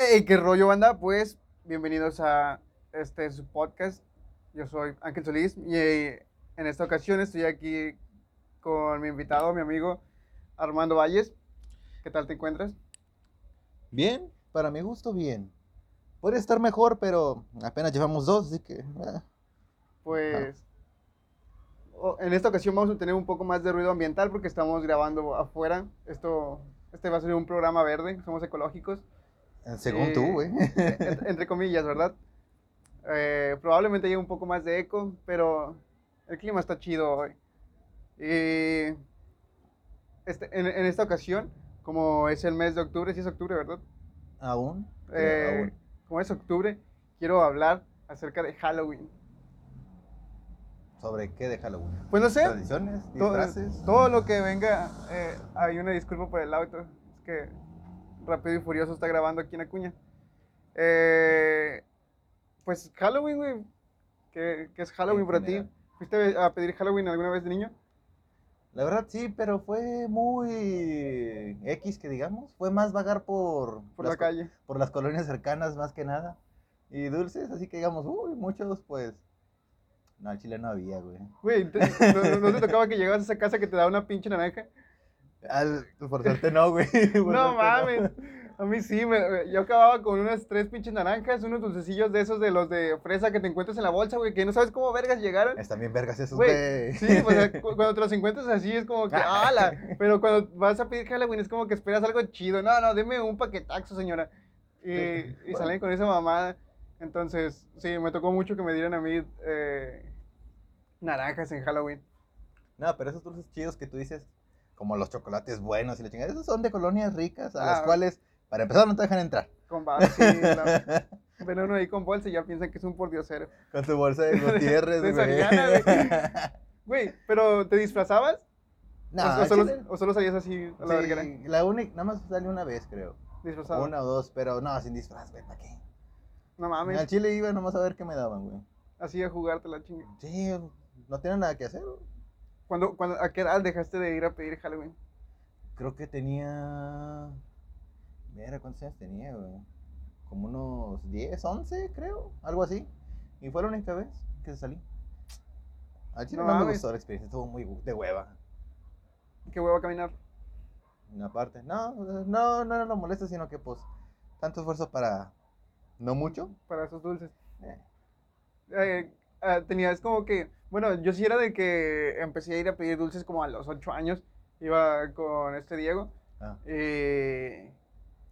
Hey, qué rollo, banda. Pues bienvenidos a este su podcast. Yo soy Ángel Solís y eh, en esta ocasión estoy aquí con mi invitado, mi amigo Armando Valles. ¿Qué tal te encuentras? Bien, para mi gusto, bien. Podría estar mejor, pero apenas llevamos dos, así que. eh, Pues en esta ocasión vamos a tener un poco más de ruido ambiental porque estamos grabando afuera. Esto, este va a ser un programa verde, somos ecológicos. Según Eh, tú, güey. en- entre comillas, ¿verdad? Eh, probablemente haya un poco más de eco, pero el clima está chido hoy. Y este, en, en esta ocasión, como es el mes de octubre, sí es octubre, ¿verdad? Eh, aún. como es octubre, quiero hablar acerca de Halloween. ¿Sobre qué de Halloween? Pues no sé, ¿Tradiciones? todo, ¿Disfraces? todo lo que venga, eh, hay una disculpa por el auto, es que Rápido y Furioso está grabando aquí en Acuña. Eh, pues Halloween, güey, ¿qué, qué es Halloween En para ti? ¿Fuiste a pedir Halloween alguna vez de niño? La verdad sí, pero fue muy X que digamos. Fue más vagar por, Por las la calle. por las colonias cercanas más que nada. Y dulces, así que digamos, uy, muchos pues... No, al chile no había, güey. Güey, te- ¿no, no- no te tocaba que llegabas a esa casa que te daba una pinche naranja? Al, por suerte no, güey. por No mames. A mí sí, me- yo acababa con unas tres pinches naranjas, unos dulcecillos de esos de los de fresa que te encuentras en la bolsa, güey, que no sabes cómo vergas llegaron. Están bien vergas esos, Güey, sí, pues eh, cu- cuando te los encuentras así es como que, ¡ala! Pero cuando vas a pedir Halloween es como que esperas algo chido. No, no, deme un paquetaxo, señora. Y, Sí. y salen con esa mamada. Entonces, sí, me tocó mucho que me dieran a mí eh, naranjas en Halloween. No, pero esos dulces chidos que tú dices, como los chocolates buenos y la chingada, esos son de colonias ricas, a las Ah. cuales, para empezar, no te dejan entrar. Con sí, la- ven uno ahí con bolsa y ya piensan que es un pordiosero. Con tu bolsa de Gutiérrez, De güey. Soriana, Güey, ¿pero te disfrazabas? no, o, o solo, chile, o solo salías así a la sí, la única, nada más salió una vez, creo. Disfrazado. Una o dos, pero no, sin disfraz, güey, ¿para qué? No mames, Al chile iba nomás a ver qué me daban, güey. así a jugarte la chinga. Sí, no tienen nada que hacer, güey. ¿Cuándo, cuándo, ¿A qué edad dejaste de ir a pedir Halloween? Creo que tenía... Mira, ¿cuántos años tenía, güey? Como unos 10, 11, creo, algo así. Y fue la única vez que salí. Al chile No no, me gustó la experiencia, estuvo muy de hueva. ¿Qué huevo a caminar? Una parte. No, no, no era lo molesto, sino que pues, tanto esfuerzo para no mucho. para esos dulces. Eh, Eh, ah, tenías como que, bueno, yo sí era de que empecé a ir a pedir dulces como a los 8 años. Iba con este Diego. ah, Y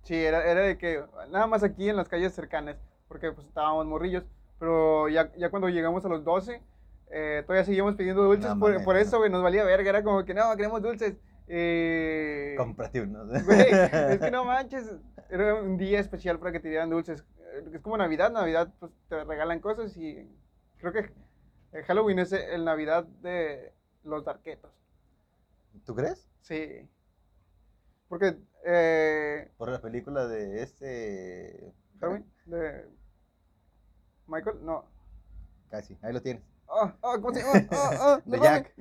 sí, era, era de que nada más aquí en las calles cercanas, porque pues estábamos morrillos. Pero ya, ya cuando llegamos a los 12, eh, todavía seguíamos pidiendo dulces. No por, por eso, güey, nos valía verga. Era como que no, queremos dulces. Eh, cómprate unos. Güey, es que no manches, era un día especial para que te dieran dulces. Eh, Es como Navidad, Navidad pues te regalan cosas y creo que eh, Halloween es el Navidad de los darquetos. ¿Tú crees? Sí. Porque eh, Por la película de este... Halloween de Michael, no. Casi, ahí lo tienes. ¿cómo se llama? Ah, ah, no De. Jack.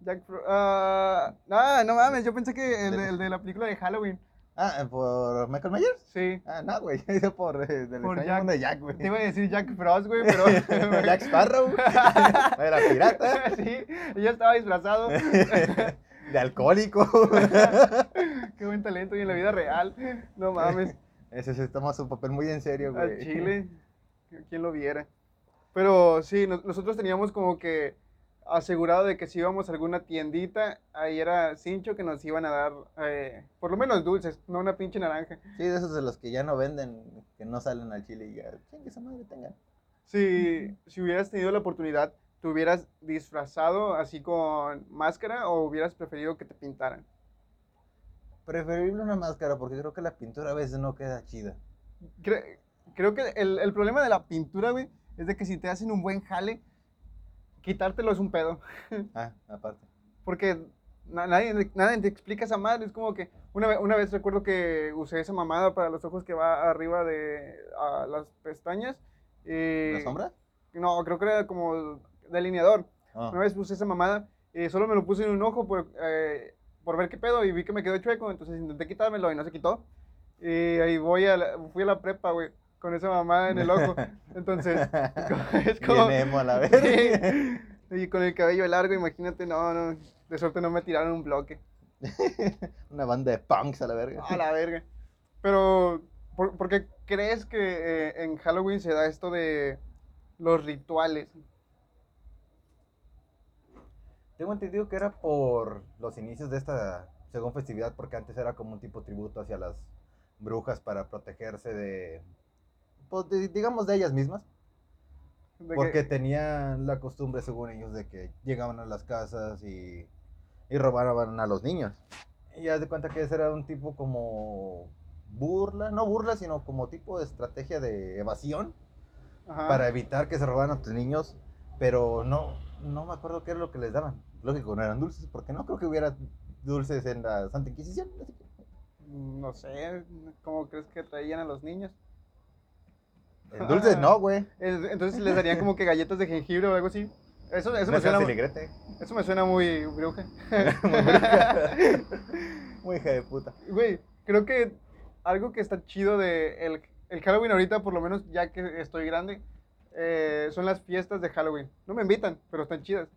Jack Fro- ah, no, no mames, yo pensé que el de, el de la película de Halloween. Ah, ¿por Michael Myers? Sí. Ah, no, güey, dice por eh, del Por Jack. de Jack, güey. Te iba a decir Jack Frost, güey, pero... Jack Sparrow. Era pirata. sí, yo estaba disfrazado. De alcohólico. Qué buen talento y en la vida real. No mames. Ese se toma su papel muy en serio, güey. Al Chile. ¿Quién lo viera? Pero sí, nos- nosotros teníamos como que asegurado de que si íbamos a alguna tiendita, ahí era cincho que nos iban a dar eh, por lo menos dulces, no una pinche naranja. Sí, de esos de los que ya no venden, que no salen al chile y ya, chingue esa madre tengan. Si, si hubieras tenido la oportunidad, ¿te hubieras disfrazado así con máscara o hubieras preferido que te pintaran? Preferible una máscara porque creo que la pintura a veces no queda chida. Cre- creo que el, el problema de la pintura, güey, es de que si te hacen un buen jale, quitártelo es un pedo. Ah, aparte. Porque na- nadie, nadie te explica esa madre. Es como que una, ve- una vez recuerdo que usé esa mamada para los ojos que va arriba de a las pestañas. y- ¿La sombra? No, creo que era como delineador. Ah. Una vez puse esa mamada y solo me lo puse en un ojo por, eh, por ver qué pedo y vi que me quedó chueco. Entonces intenté quitármelo y no se quitó. Y ahí voy a la, fui a la prepa, güey, con esa mamá en el ojo. Entonces, es como... Bien emo a la vez. Y con el cabello largo, imagínate, no, no, de suerte no me tiraron un bloque. Una banda de punks a la verga. A la verga. Pero, ¿por, por qué crees que eh, en Halloween se da esto de los rituales? Tengo entendido que era por los inicios de esta según festividad, porque antes era como un tipo tributo hacia las brujas para protegerse de, pues, de- digamos, de ellas mismas. De que- Porque tenían la costumbre, según ellos, de que llegaban a las casas y, y robaban a los niños. Y haz de cuenta que ese era un tipo como burla, no burla, sino como tipo de estrategia de evasión Ajá. para evitar que se robaran a tus niños, pero no, no me acuerdo qué era lo que les daban. Lógico, no eran dulces, porque no creo que hubiera dulces en la Santa Inquisición. No sé, ¿cómo crees que traían a los niños? En dulces no, güey. El- Entonces les darían como que galletas de jengibre o algo así. Eso, eso, me, suena, eso me suena muy bruja. Muy bruja. Muy hija de puta. Güey, creo que algo que está chido de el, el Halloween ahorita, por lo menos ya que estoy grande, eh, son las fiestas de Halloween. No me invitan, pero están chidas.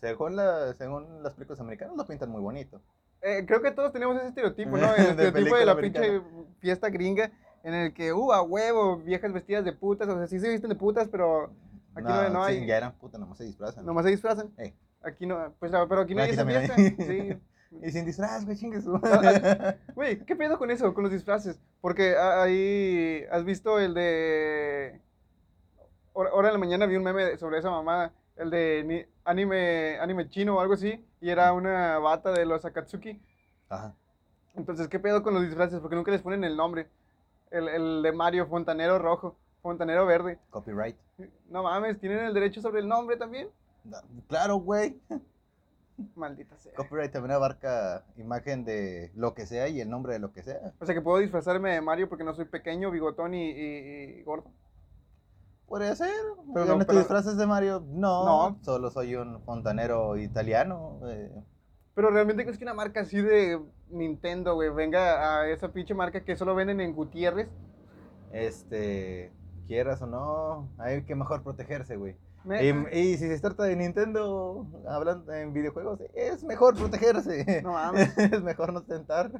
Según, la, según las películas americanas lo pintan muy bonito. Eh, creo que todos tenemos ese estereotipo, ¿no? El estereotipo de la película pinche fiesta gringa en el que, uh, a huevo, viejas vestidas de putas, o sea, sí se visten de putas, pero aquí no, no sí, hay, ya eran puta, nomás se disfrazan. nomás se disfrazan. Aquí no, pues, ah, pero aquí no hay Aquí esa también fiesta. hay. Sí. Y sin disfraz, güey, chingue su. Ah, Güey, ¿qué pedo con eso, con los disfraces? Porque ahí, ¿has visto el de... Ahora en la mañana vi un meme sobre esa mamada, el de ni- anime, anime chino o algo así, y era una bata de los Akatsuki. Ajá. Entonces, ¿qué pedo con los disfraces? Porque nunca les ponen el nombre. El, el de Mario, Fontanero Rojo, Fontanero Verde. Copyright. No mames, ¿tienen el derecho sobre el nombre también? No, Claro, güey. Maldita sea. Copyright también abarca imagen de lo que sea y el nombre de lo que sea. O sea, que puedo disfrazarme de Mario porque no soy pequeño, bigotón y, y- y gordo. Podría ser. Pero ¿Ya no, no te pero- disfraces de Mario? No. No. Solo soy un fontanero italiano. eh. Pero realmente crees que una marca así de Nintendo, güey, venga a esa pinche marca que solo venden en Gutiérrez. Este. Quieras o no, hay que mejor protegerse, güey. Y si se trata de Nintendo, hablando en videojuegos, es mejor protegerse. No mames. es mejor no tentar.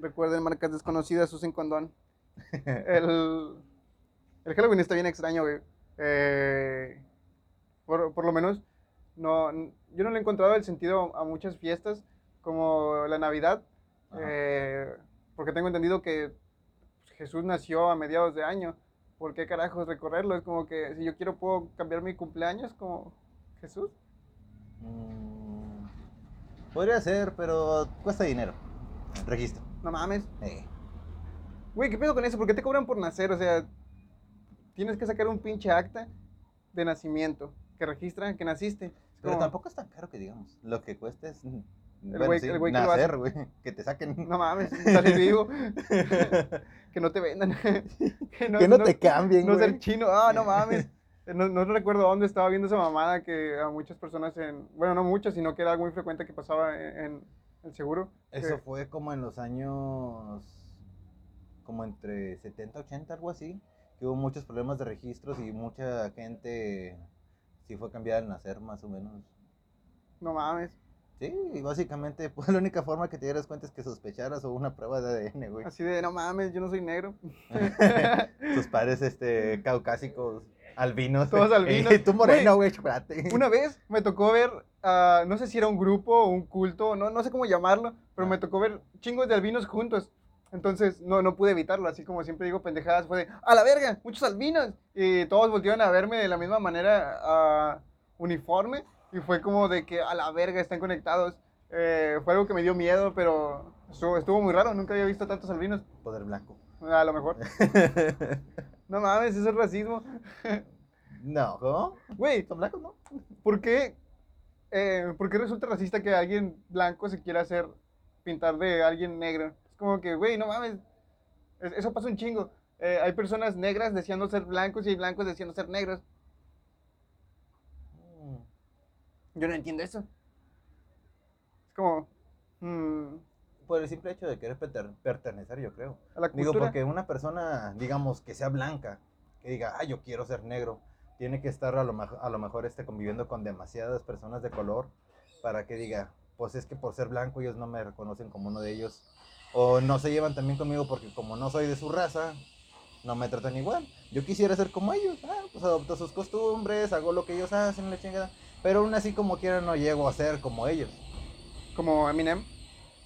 Recuerden, marcas desconocidas, usen condón. El, el Halloween está bien extraño, güey. Eh, por, por lo menos, no, yo no le he encontrado el sentido a muchas fiestas como la Navidad. Eh, porque tengo entendido que Jesús nació a mediados de año. ¿Por qué carajos recorrerlo? Es como que si yo quiero puedo cambiar mi cumpleaños como Jesús. Mm, podría ser, pero cuesta dinero. Registro. No mames. Eh. Güey, ¿qué pedo con eso? ¿Por qué te cobran por nacer? O sea, tienes que sacar un pinche acta de nacimiento que registra que naciste. Pero como, tampoco es tan caro que digamos. Lo que cuesta es. El bueno, güey- sí, el güey que lo nacer, güey. Que te saquen. No mames, salir vivo. que no te vendan. que que no, te cambien, No güey. ser chino. Ah, no mames. No, no recuerdo dónde estaba viendo esa mamada que a muchas personas en... Bueno, no muchas, sino que era algo muy frecuente que pasaba en, en el seguro. Eso que- fue como en los años. Como entre 70, 80, algo así. Que hubo muchos problemas de registros y mucha gente. Sí fue cambiada al nacer, más o menos. No mames. Sí, y básicamente, pues la única forma que te dieras cuenta es que sospecharas o una prueba de ADN, güey. Así de, no mames, yo no soy negro. Sus padres, este, caucásicos, albinos. Todos albinos. Y tú moreno, güey, chocolate. Una vez me tocó ver, ah, no sé si era un grupo o un culto, no, no sé cómo llamarlo, pero Ah. me tocó ver chingos de albinos juntos. Entonces, no, no pude evitarlo, así como siempre digo pendejadas, fue de, ¡a la verga! ¡Muchos albinos! Y todos voltearon a verme de la misma manera ah, uniforme, y fue como de que, ¡a la verga! Están conectados. Eh, fue algo que me dio miedo, pero estuvo, estuvo muy raro, nunca había visto tantos albinos. Poder blanco. A lo mejor. No mames, eso es racismo. no, ¿cómo? Güey, ¿Son blancos, no? ¿Por qué, eh, por qué resulta racista que alguien blanco se quiera hacer pintar de alguien negro? Es como que, güey, no mames. es- Eso pasa un chingo. Eh, hay personas negras deseando ser blancos y hay blancos deseando ser negros. Mm. Yo no entiendo eso. Es como, mm, por el simple hecho de querer pertenecer, yo creo. A la Digo, porque una persona, digamos, que sea blanca, que diga, ah, yo quiero ser negro, tiene que estar a lo, a lo mejor este, conviviendo con demasiadas personas de color para que diga, pues es que por ser blanco ellos no me reconocen como uno de ellos. O no se llevan también conmigo porque como no soy de su raza, no me tratan igual. Yo quisiera ser como ellos, ah, pues adopto sus costumbres, hago lo que ellos hacen, la chingada. Pero aún así como quiera no llego a ser como ellos. Como Eminem.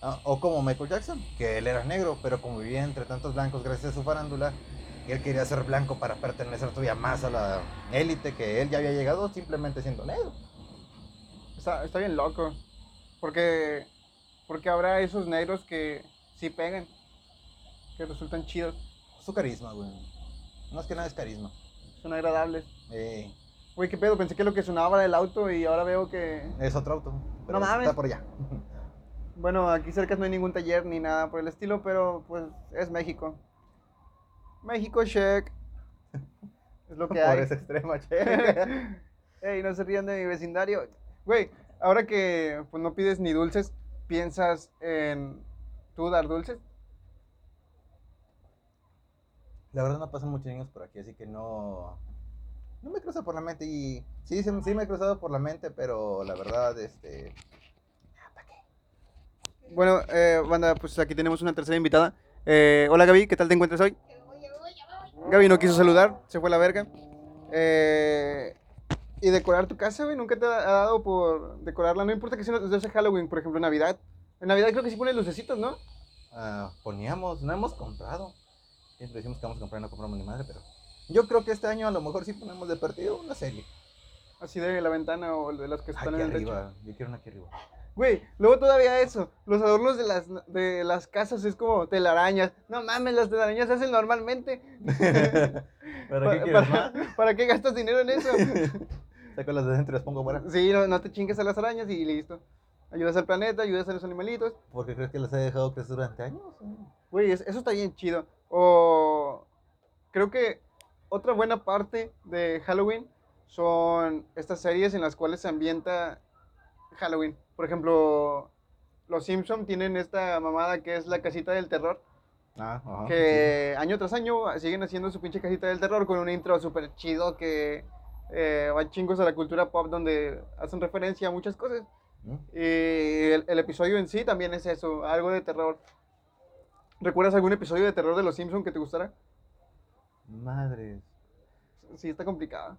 Ah, o como Michael Jackson, que él era negro, pero como vivía entre tantos blancos gracias a su farándula, él quería ser blanco para pertenecer todavía más a la élite que él ya había llegado simplemente siendo negro. Está, está bien loco. Porque, porque habrá esos negros que sí pegan. Que resultan chidos. Su carisma, güey. Más que nada es carisma. Son agradables. Eh, Güey, qué pedo. Pensé que lo que sonaba era el auto y ahora veo que. es otro auto. pero No mames. Está por allá. Bueno, aquí cerca no hay ningún taller ni nada por el estilo, pero pues es México. México, check. Es lo que por hay. ese extremo, che. Ey, no se rían de mi vecindario. Güey, ahora que pues no pides ni dulces, ¿piensas en tú dar dulces? La verdad no pasan muchos niños por aquí, así que no... No me cruza por la mente y... Sí, sí, sí me he cruzado por la mente, pero la verdad, este... Bueno, eh, banda, pues aquí tenemos una tercera invitada. Eh, hola Gaby, ¿qué tal te encuentras hoy? Gaby no quiso saludar, se fue a la verga. Eh, y decorar tu casa, güey, nunca te ha dado por decorarla. No importa que sea desde Halloween, por ejemplo, Navidad. En Navidad creo que sí ponen lucecitos, ¿no? Ah, poníamos, no hemos comprado. Siempre decimos que vamos a comprar y no compramos ni madre, pero yo creo que este año a lo mejor sí ponemos de partido una serie. Así de la ventana o de las que están Aquí en el techo. arriba, yo quiero una aquí arriba. Güey, luego todavía eso, los adornos de las, de las casas es como telarañas. No mames, las telarañas se hacen normalmente. ¿Para Pa- qué quieres para- qué gastas dinero en eso? Saco las de dentro y las pongo fuera. Sí, no, no te chingues a las arañas y listo. Ayudas al planeta, ayudas a los animalitos. Porque crees que las he dejado crecer durante años. Güey, es- eso está bien chido. O creo que otra buena parte de Halloween son estas series en las cuales se ambienta Halloween. Por ejemplo, los Simpson tienen esta mamada que es la casita del terror. Ah, ajá. que año tras año siguen haciendo su pinche casita del terror con un intro súper chido que eh, va chingos a la cultura pop donde hacen referencia a muchas cosas. Y el, el episodio en sí también es eso, algo de terror. ¿Recuerdas algún episodio de terror de Los Simpsons que te gustara? Madres. Sí, está complicado.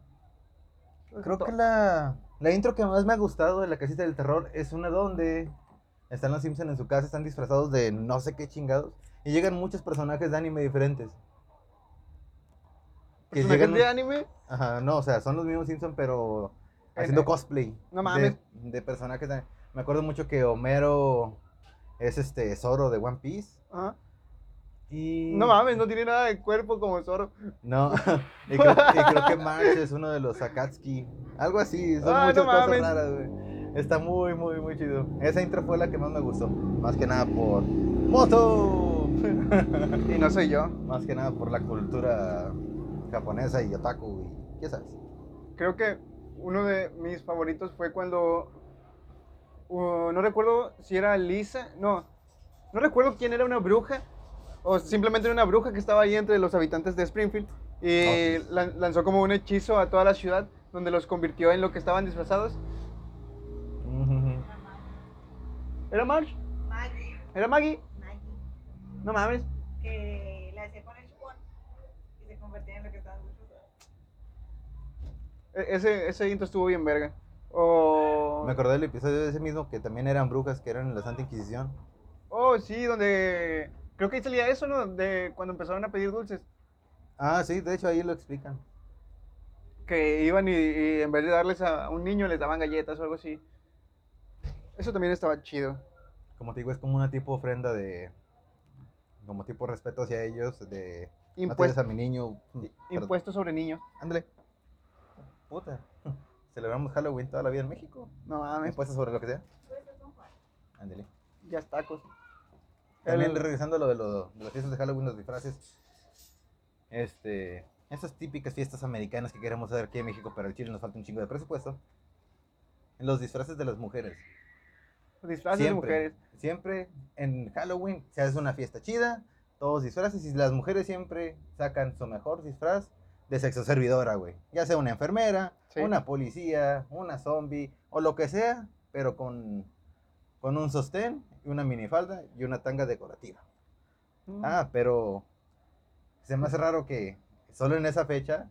Creo que la, la intro que más me ha gustado de la casita del terror es una donde están los Simpsons en su casa, están disfrazados de no sé qué chingados. Y llegan muchos personajes de anime diferentes. Que ¿Personajes llegan- de anime? Ajá, no, o sea, son los mismos Simpsons, pero En- haciendo cosplay. No de- mames. De, personajes. de- me acuerdo mucho que Homero es este Zoro de One Piece. Ajá. Y... No mames, no tiene nada de cuerpo como Zoro. No, y creo, y creo que March es uno de los Akatsuki. Algo así, son Ah, muchas no cosas mames. raras, güey. Está muy, muy, muy chido. Esa intro fue la que más me gustó. Más que nada por Moto. Y no soy yo. más que nada por la cultura japonesa y otaku y qué sabes. Creo que uno de mis favoritos fue cuando. uh, no recuerdo si era Lisa. No. No recuerdo quién era una bruja. O simplemente era una bruja que estaba ahí entre los habitantes de Springfield. Y Oh, sí. lan- lanzó como un hechizo a toda la ciudad. Donde los convirtió en lo que estaban disfrazados. ¿Era Marge? Maggie, ¿Era Maggie? Maggie, No mames. que la hacía con el chupón y se convertía en lo que estaban disfrazados. E- Ese, ese intro estuvo bien verga. O. Me acordé del episodio de ese mismo que también eran brujas que eran en la Santa Inquisición. Oh, sí, donde. Creo que ahí salía eso, ¿no? De cuando empezaron a pedir dulces. Ah, sí, de hecho ahí lo explican. que iban y, y en vez de darles a un niño les daban galletas o algo así. Eso también estaba chido. Como te digo, es como una tipo ofrenda de. Como tipo respeto hacia ellos, de. No Impuest- tires a mi niño. Perdón. impuestos sobre niños. Ándale. Puta. Celebramos Halloween toda la vida en México. No mames, Impuestos sobre lo que sea. Ándale. ya tacos. También El- regresando a lo de, lo, de las fiestas de Halloween, los disfraces. Este. Esas típicas fiestas americanas que queremos hacer aquí en México, pero al Chile nos falta un chingo de presupuesto. Los disfraces de las mujeres. Disfraces de Siempre. mujeres. Siempre en Halloween se hace una fiesta chida, todos disfraces y las mujeres siempre sacan su mejor disfraz de sexo servidora, güey. Ya sea una enfermera, Sí. una policía, una zombie o lo que sea, pero con, con un sostén una minifalda y una tanga decorativa. Mm. Ah, pero se me hace raro que solo en esa fecha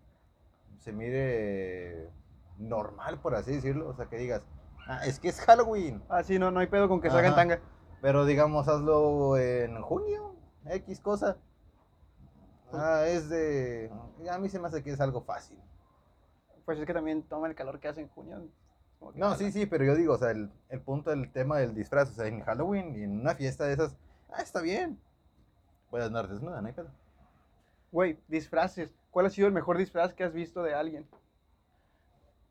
se mire normal, por así decirlo. O sea, que digas, ah, es que es Halloween. Ah, sí, no, no hay pedo con que salga en tanga. Pero digamos, hazlo en junio, X cosa. Ah, es de... A mí se me hace que es algo fácil. Pues es que también toma el calor que hace en junio. Como que No, sí, sí, pero yo digo, o sea, el, el punto del tema del disfraz, o sea, en Halloween y en una fiesta de esas, ah, está bien. Puedes andar desnuda, no hay pedo. Güey, disfraces. ¿Cuál ha sido el mejor disfraz que has visto de alguien?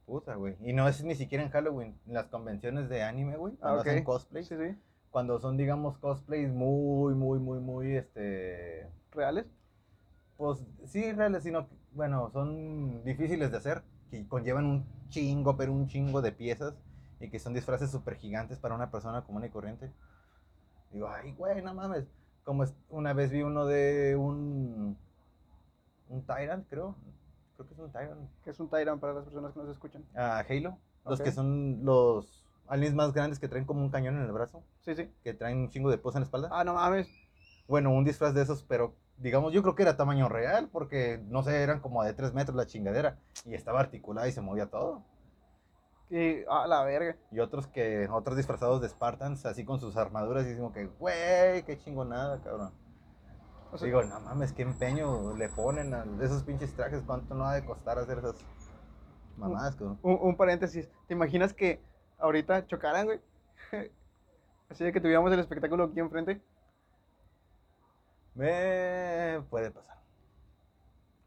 Puta, güey. Y no es ni siquiera en Halloween, en las convenciones de anime, güey, Ah, cuando ok. hacen cosplay. Sí, sí. Cuando son, digamos, cosplays muy, muy, muy, muy, este... ¿Reales? Pues sí, reales, sino, que, bueno, son difíciles de hacer, que conllevan un chingo, pero un chingo de piezas, y que son disfraces súper gigantes para una persona común y corriente. Digo, ay, güey, no mames. Como una vez vi uno de un, un Tyrant, creo. Creo que es un Tyrant. Que es un Tyrant para las personas que nos escuchan. Ah, Halo. Los que son los aliens más grandes que traen como un cañón en el brazo, Sí, sí. que traen un chingo de poza en la espalda. Ah, no mames. Bueno, un disfraz de esos, pero digamos, yo creo que era tamaño real, porque no sé, eran como de 3 metros la chingadera, y estaba articulada y se movía todo. Y, ah, la verga. Y otros que, otros disfrazados de Spartans, así con sus armaduras, y como que, güey, qué chingonada, cabrón. O sea, Digo, no mames, qué empeño le ponen a esos pinches trajes, cuánto no ha de costar hacer esas mamadas, cabrón. un, un paréntesis. ¿Te imaginas que ahorita chocaran, güey? Así de que tuviéramos el espectáculo aquí enfrente. Me puede pasar.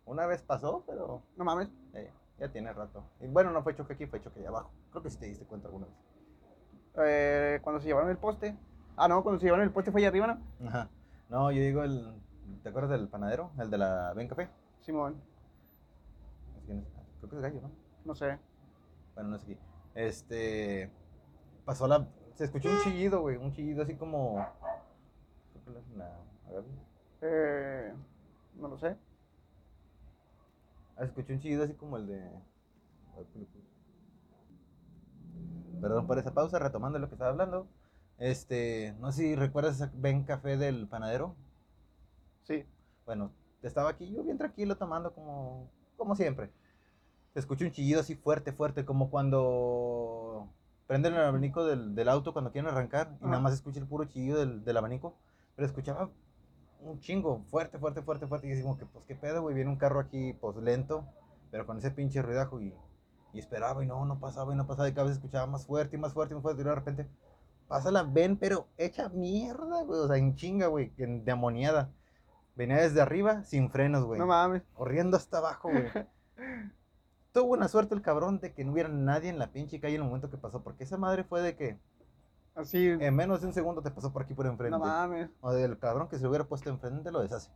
Una vez pasó, pero No mames. eh, ya tiene rato. Y bueno, no fue choque aquí, fue choque allá abajo. Creo que sí te diste cuenta alguna vez. Eh, cuando se llevaron el poste. Ah, no, cuando se llevaron el poste fue allá arriba, ¿no? Ajá. No, yo digo el. ¿Te acuerdas del panadero? El de la Ben Café. Simón, Creo que es gallo, ¿no? no sé. Bueno, no sé qué. Este. Pasó la. Se escuchó un chillido, güey. Un chillido así como. creo que la- la- a ver. Eh, no lo sé. Ah, se escuchó un chillido así como el de. Perdón por esa pausa, retomando lo que estaba hablando. Este. No sé si recuerdas esa Ben Café del panadero. Sí. Bueno, estaba aquí yo bien tranquilo tomando como, como siempre. Se escucha un chillido así fuerte, fuerte, como cuando prenden el abanico del, del auto cuando quieren arrancar y nada más escucha el puro chillido del, del abanico. Pero escuchaba un chingo, fuerte, fuerte, fuerte, fuerte. Y como que, pues, qué pedo, güey, viene un carro aquí, pues, lento, pero con ese pinche ruidajo y, y esperaba y no, no pasaba y no pasaba y cada vez escuchaba más fuerte y más fuerte y más fuerte y de repente pasa la ven, pero hecha mierda, güey, o sea, en chinga, güey, en- de amoniada. Venía desde arriba sin frenos, güey. No mames. corriendo hasta abajo, güey. Tuvo una suerte el cabrón de que no hubiera nadie en la pinche calle en el momento que pasó, porque esa madre fue de que Así. en menos de un segundo te pasó por aquí por enfrente. no mames. O del cabrón que se hubiera puesto enfrente lo deshace.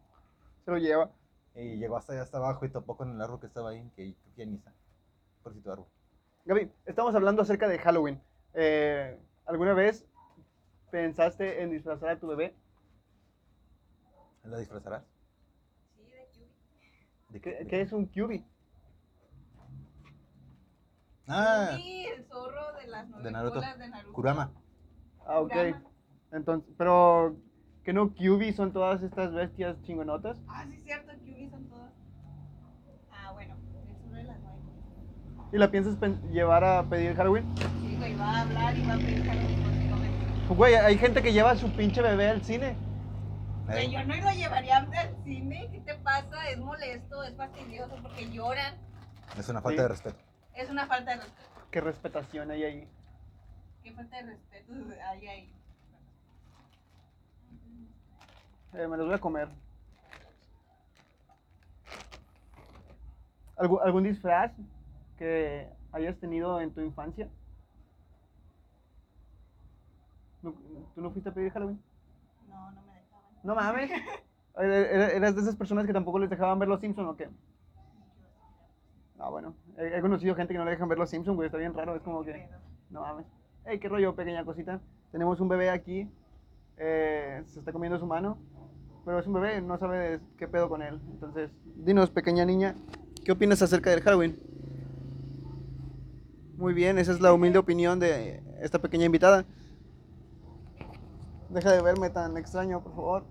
Se lo lleva. Y llegó hasta allá hasta abajo y topó con el árbol que estaba ahí, que ya ni está. Por si tu árbol. Gaby, estamos hablando acerca de Halloween. Eh, ¿Alguna vez pensaste en disfrazar a tu bebé? ¿La disfrazarás? Sí, de. ¿De ¿Qué, de qué es un cubi? Ah, Sí, el zorro de las nueve De Naruto. de Naruto. Kurama. Ah, ok. Entonces, pero ¿que no cubi son todas estas bestias chingonotas? Ah, sí, cierto, Cutie son todas. Ah, bueno, el zorro de las. ¿Y la piensas llevar a pedir Halloween? Sí, güey, va a hablar y va a pedir Halloween. Pues, Güey, hay gente que lleva a su pinche bebé al cine. Güey, yo no lo llevaría al cine. ¿Qué te pasa? Es molesto, es fastidioso porque lloran. es una falta Sí. de respeto. Es una falta de respeto. Qué respetación hay ahí. ¿Qué falta de respeto hay ahí? Eh, me los voy a comer. ¿Algún, algún disfraz que hayas tenido en tu infancia? ¿No- ¿Tú no fuiste a pedir Halloween? No, no me dejaban. No mames. ¿Er- er- ¿Eras de esas personas que tampoco les dejaban ver los Simpsons o qué? Ah, bueno. He, he conocido gente que no le dejan ver los Simpsons, güey. Está bien raro. Es como que. No mames. Ey, qué rollo, pequeña cosita. tenemos un bebé aquí, eh, se está comiendo su mano, pero es un bebé, no sabe qué pedo con él. Entonces, dinos, pequeña niña, ¿qué opinas acerca del Halloween? Muy bien, esa es la humilde opinión de esta pequeña invitada. Deja de verme tan extraño, por favor.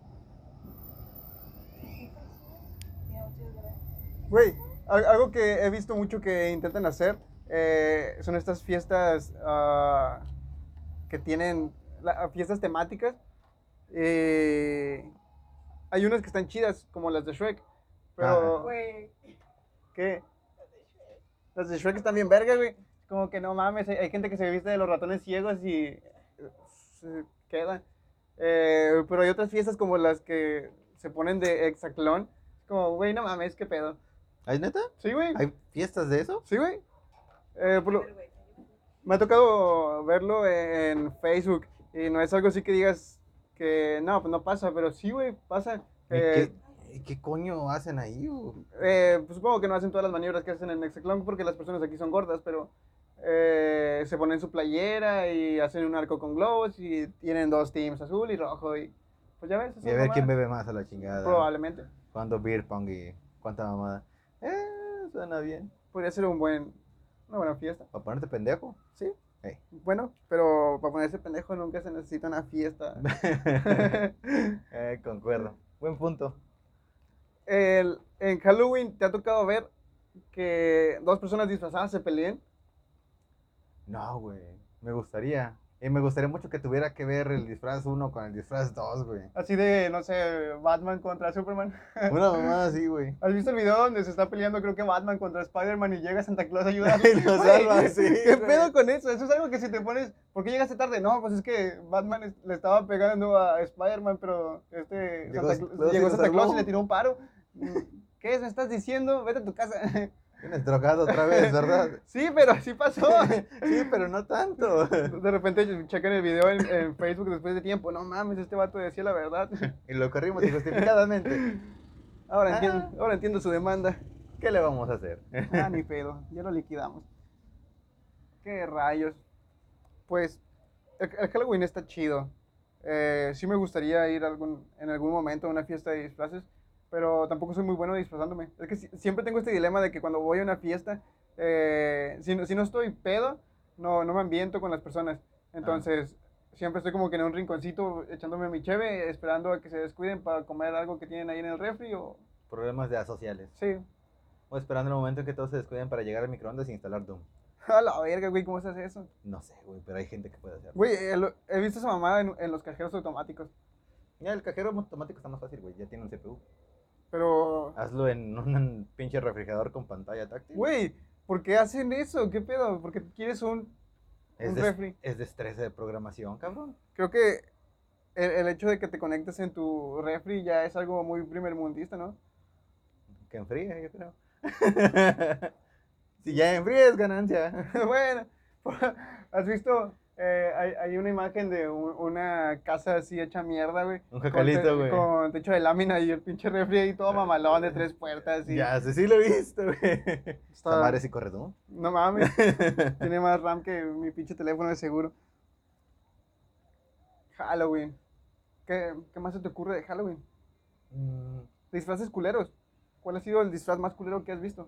Güey, al- algo que he visto mucho que intentan hacer eh, son estas fiestas ah, que tienen la- fiestas temáticas. Eh, hay unas que están chidas, como las de Shrek. Pero, Güey. ¿qué? Las de Shrek están bien vergas, güey. Como que no mames, hay, hay gente que se viste de los ratones ciegos y se queda. Eh, pero hay otras fiestas como las que se ponen de hexaclón. Como, güey, no mames, qué pedo. ¿Ay, neta? Sí, güey. ¿Hay fiestas de eso? Sí, güey. Eh, por lo- me ha tocado verlo en Facebook y no es algo así que digas que no, pues no pasa, pero sí, güey, pasa. ¿Y Eh, ¿Qué, qué coño hacen ahí? eh, pues supongo que no hacen todas las maniobras que hacen en Hexaclón porque las personas aquí son gordas, pero eh, se ponen su playera y hacen un arco con globos y tienen dos teams, azul y rojo y pues ya ves. Y a ver quién bebe más a la chingada. Probablemente. Cuando beer pong y cuánta mamada. Eh, suena bien. Podría ser un buen, una buena fiesta. ¿Para ponerte pendejo? Sí. Bueno, pero para ponerse pendejo nunca se necesita una fiesta. eh, concuerdo. Buen punto. El- en Halloween te ha tocado ver que dos personas disfrazadas se peleen. No, güey. Me gustaría. Y me gustaría mucho que tuviera que ver el disfraz 1 con el disfraz 2, güey. Así de, no sé, Batman contra Superman. Una mamada así, güey. ¿Has visto el video donde se está peleando, creo que Batman contra Spider-Man y llega Santa Claus a ayudarle? Y lo salva, sí, ¿Qué pedo con eso? Eso es algo que si te pones. ¿Por qué llegaste tarde? No, pues es que Batman es- le estaba pegando a Spider-Man, pero este Llegó Santa, Claus y llegó Santa Claus y le tiró un paro. ¿Qué es? ¿Me estás diciendo? Vete a tu casa. Tienes drogado otra vez, ¿verdad? sí, pero así pasó. sí, pero no tanto. De repente checan el video en, en Facebook después de tiempo. No mames, este vato decía la verdad. y lo corrimos injustificadamente. Ahora, Ah. entiendo, ahora entiendo su demanda. ¿Qué le vamos a hacer? Ah, ni pedo, ya lo liquidamos. Qué rayos. Pues, el, el Halloween está chido. Eh, sí me gustaría ir algún, en algún momento a una fiesta de disfraces, pero tampoco soy muy bueno disfrazándome. Es que si- siempre tengo este dilema de que cuando voy a una fiesta, eh, si, no- si no estoy pedo, no, no me ambiento con las personas. Entonces, siempre estoy como que en un rinconcito echándome mi cheve, esperando a que se descuiden para comer algo que tienen ahí en el refri o... Problemas de asociales. Sí. O esperando el momento en que todos se descuiden para llegar al microondas e instalar Doom. A la verga, güey, ¿cómo se hace eso? No sé, güey, pero hay gente que puede hacerlo. Güey, el- he visto esa mamada en, en los cajeros automáticos. Ya, el cajero automático está más fácil, güey. Ya tiene un CPU. Pero, Hazlo en un pinche refrigerador con pantalla táctil. güey, ¿por qué hacen eso? ¿Qué pedo? Porque quieres un... es, un de, refri. es de estrés de programación, cabrón. Creo que el, el hecho de que te conectes en tu refri ya es algo muy primermundista, ¿no? Que enfríe, yo creo. si ya enfríe es ganancia. bueno, ¿has visto? Eh, hay, hay una imagen de un- una casa así hecha mierda, güey. Un jacalito, güey. Con techo de lámina y el pinche refri ahí todo mamalón de tres puertas. Y Ya, sí, sí lo he visto, güey. Está- madre sí corre Doom. No mames. Tiene más RAM que mi pinche teléfono de seguro. Halloween. ¿Qué, qué más se te ocurre de Halloween? Mm, Disfraces culeros. ¿Cuál ha sido el disfraz más culero que has visto?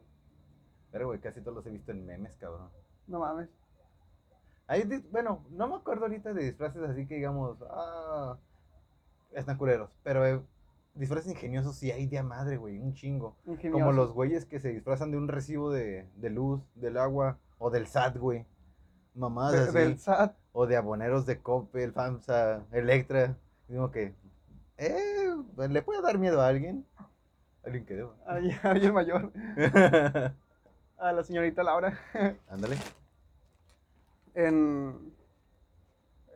Pero, güey, casi todos los he visto en memes, cabrón. No mames. Hay dis- bueno, no me acuerdo ahorita de disfraces así que digamos, ah, están culeros, pero eh, disfraces ingeniosos sí hay de madre, güey, un chingo. Ingenioso. Como los güeyes que se disfrazan de un recibo de, de luz, del agua, o del SAT, güey. Mamadas De- así. del SAT. O de aboneros de Coppel, FAMSA, Electra. Digo que, eh, ¿le puede dar miedo a alguien? Alguien que deba. Alguien mayor. A la señorita Laura. Ándale. En.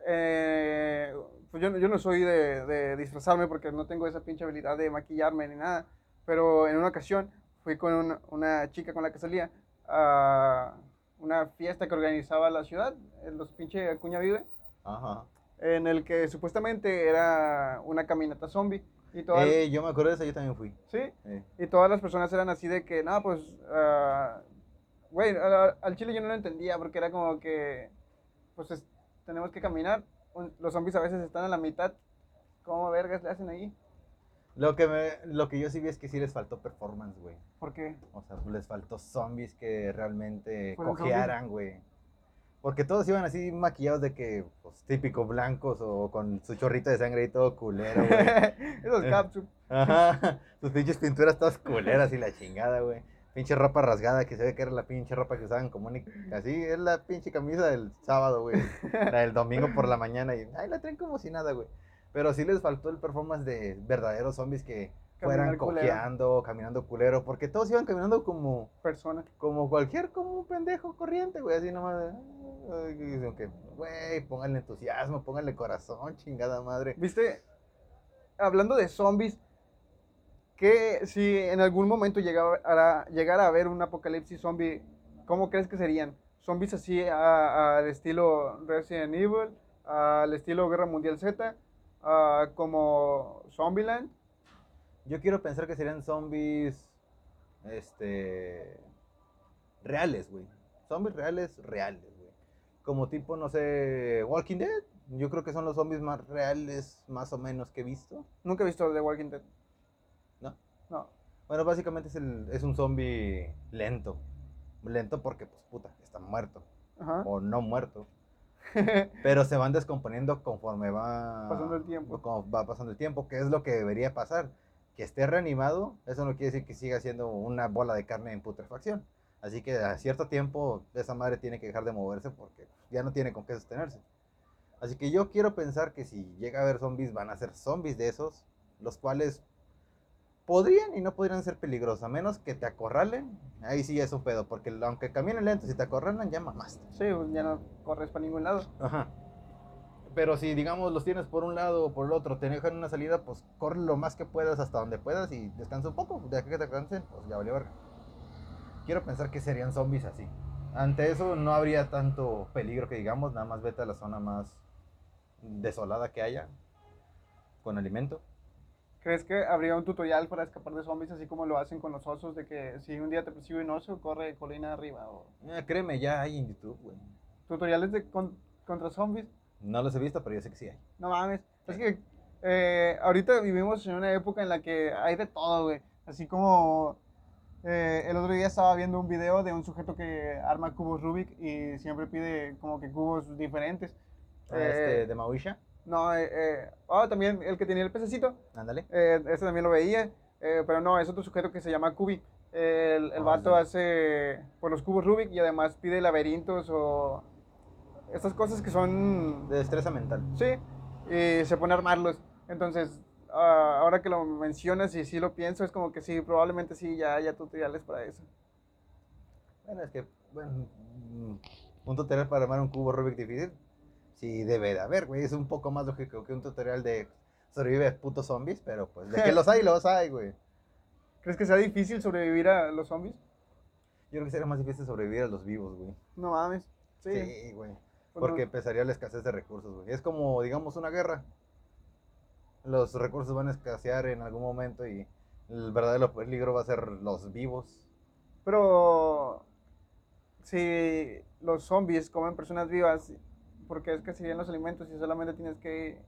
eh, pues yo, no- yo no soy de, de disfrazarme porque no tengo esa pinche habilidad de maquillarme ni nada. Pero en una ocasión fui con una, una chica con la que salía a una fiesta que organizaba la ciudad, en los pinche Acuña Vive, Ajá. en el que supuestamente era una caminata zombie. Y todas, Eh, yo me acuerdo de eso, yo también fui. ¿sí? Eh, Y todas las personas eran así de que, no, pues, ah, güey, a- a- al chile yo no lo entendía porque era como que, pues, es- tenemos que caminar un- los zombies a veces están a la mitad. ¿Cómo vergas le hacen ahí? Lo que, me, lo que yo sí vi es que sí les faltó performance, güey. ¿Por qué? O sea, les faltó zombies que realmente ¿Fueron cojearan, güey. Porque todos iban así maquillados de que, pues, típico blancos o con su chorrito de sangre y todo culero, güey. Esos Eh. capsules. Ajá. Sus pinches pinturas todas culeras y la chingada, güey. Pinche ropa rasgada que se ve que era la pinche ropa que usaban común y así. Es la pinche camisa del sábado, güey. La del domingo por la mañana y, ay, la traen como si nada, güey. Pero sí les faltó el performance de verdaderos zombies que fueran cojeando, caminando culero. Porque todos iban caminando como, Persona. como cualquier, como un pendejo corriente, güey. Así nomás. que, güey, pónganle entusiasmo, pónganle corazón, chingada madre. ¿Viste? Hablando de zombies, que si en algún momento llegara a, llegara a haber un apocalipsis zombie, ¿cómo crees que serían? ¿Zombies así al estilo Resident Evil, al estilo Guerra Mundial Z, a como Zombieland? Yo quiero pensar que serían zombies. Este. Reales, güey. Zombies reales, reales, güey. Como tipo, no sé. Walking Dead. Yo creo que son los zombies más reales, más o menos, que he visto. Nunca he visto The Walking Dead. ¿No? No. Bueno, básicamente es, el, es un zombie lento. Lento porque, pues, puta, está muerto. Ajá. O no muerto. Pero se van descomponiendo conforme va Pasando el tiempo. como va pasando el tiempo, que es lo que debería pasar. Que esté reanimado, eso no quiere decir que siga siendo una bola de carne en putrefacción. Así que a cierto tiempo esa madre tiene que dejar de moverse porque ya no tiene con qué sostenerse. Así que yo quiero pensar que si llega a haber zombies, van a ser zombies de esos, los cuales podrían y no podrían ser peligrosos, a menos que te acorralen. Ahí sí es un pedo, porque aunque caminen lento, si te acorralan, ya mamaste. Sí, pues ya no corres para ningún lado. Ajá. Pero si, digamos, los tienes por un lado o por el otro, te dejan una salida, pues corre lo más que puedas hasta donde puedas y descansa un poco. De aquí que te cansen, pues ya valió verga. Quiero pensar que serían zombies así. Ante eso no habría tanto peligro que digamos, nada más vete a la zona más desolada que haya con alimento. ¿Crees que habría un tutorial para escapar de zombies así como lo hacen con los osos? De que si un día te persigue un oso, corre colina arriba. O... Eh, créeme, ya hay en YouTube, güey. ¿Tutoriales de con- contra zombies? No los he visto, pero yo sé que sí hay. No mames. Es que eh, ahorita vivimos en una época en la que hay de todo, güey. Así como eh, el otro día estaba viendo un video de un sujeto que arma cubos Rubik y siempre pide como que cubos diferentes. Ah, Eh, este, de Mausha, No, eh, eh, ah, también el que tenía el pececito. ándale. Eh, ese también lo veía, eh, pero no, es otro sujeto que se llama Kubi. El, el Ah, vato sí. hace por los cubos Rubik y además pide laberintos o estas cosas que son... De destreza mental. Sí, y se pone a armarlos. Entonces, ah, ahora que lo mencionas y sí lo pienso, es como que sí, probablemente sí, ya haya tutoriales para eso. Bueno, es que, bueno, un tutorial para armar un cubo Rubik difícil, sí debe de haber, güey. Es un poco más lógico que un tutorial de sobrevive a putos zombies, pero pues de que los hay, los hay, güey. ¿Crees que sea difícil sobrevivir a los zombies? Yo creo que sería más difícil sobrevivir a los vivos, güey. No mames. Sí. Sí, güey. Pues Porque empezaría la escasez de recursos, güey. Es como, digamos, una guerra. Los recursos van a escasear en algún momento y el verdadero peligro va a ser los vivos. Pero si los zombies comen personas vivas, ¿por qué es que serían los alimentos y solamente tienes que...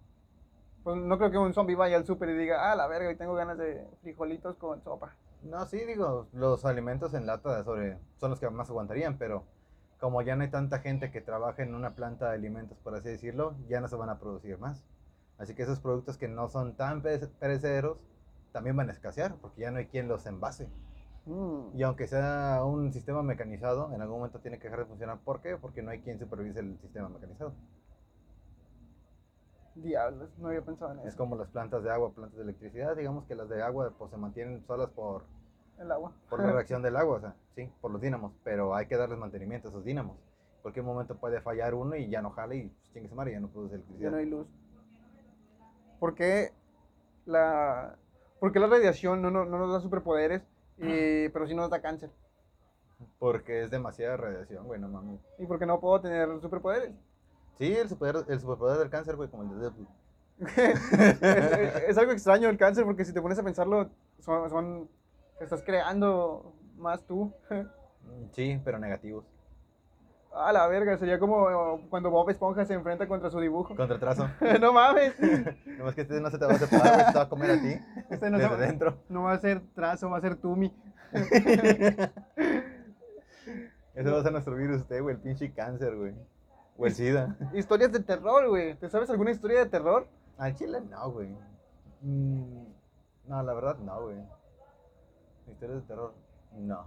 Pues no creo que un zombie vaya al súper y diga, ah, la verga, hoy tengo ganas de frijolitos con sopa. No, sí, digo, los alimentos en lata sobre, son los que más aguantarían, pero como ya no hay tanta gente que trabaja en una planta de alimentos, por así decirlo, ya no se van a producir más. Así que esos productos que no son tan pere- perecederos también van a escasear, porque ya no hay quien los envase. Mm, Y aunque sea un sistema mecanizado, en algún momento tiene que dejar de funcionar. ¿Por qué? Porque no hay quien supervise el sistema mecanizado. diablos, no había pensado en Es eso. como las plantas de agua, plantas de electricidad, digamos que las de agua pues se mantienen solas por, El agua. por la reacción del agua, o sea, sí, por los dínamos, pero hay que darles mantenimiento a esos dínamos. En cualquier momento puede fallar uno y ya no jala y pues, chingue su madre, ya no produce Ya electricidad. no hay luz. ¿Por qué la, por qué la radiación no, no, no nos da superpoderes, y, pero sí nos da cáncer? Porque es demasiada radiación, güey, no mames. ¿Y por qué no puedo tener superpoderes? Sí, el superpoder, el superpoder del cáncer, güey, como el de Deadpool. es, es- es algo extraño el cáncer porque si te pones a pensarlo, son, son estás creando más tú. Sí, pero negativos. A la verga, sería como cuando Bob Esponja se enfrenta contra su dibujo. Contra trazo. no mames. Nomás que este no se te va a separar, güey, te va a comer a ti. Este no, desde se- dentro. no va a ser trazo, va a ser Tumi. Ese va a ser nuestro virus, usted, güey, el pinche cáncer, güey. O el SIDA. Historias de terror, güey. ¿Te sabes alguna historia de terror? Al chile no, güey. Mm, no, la verdad no, güey. Historias de terror, no.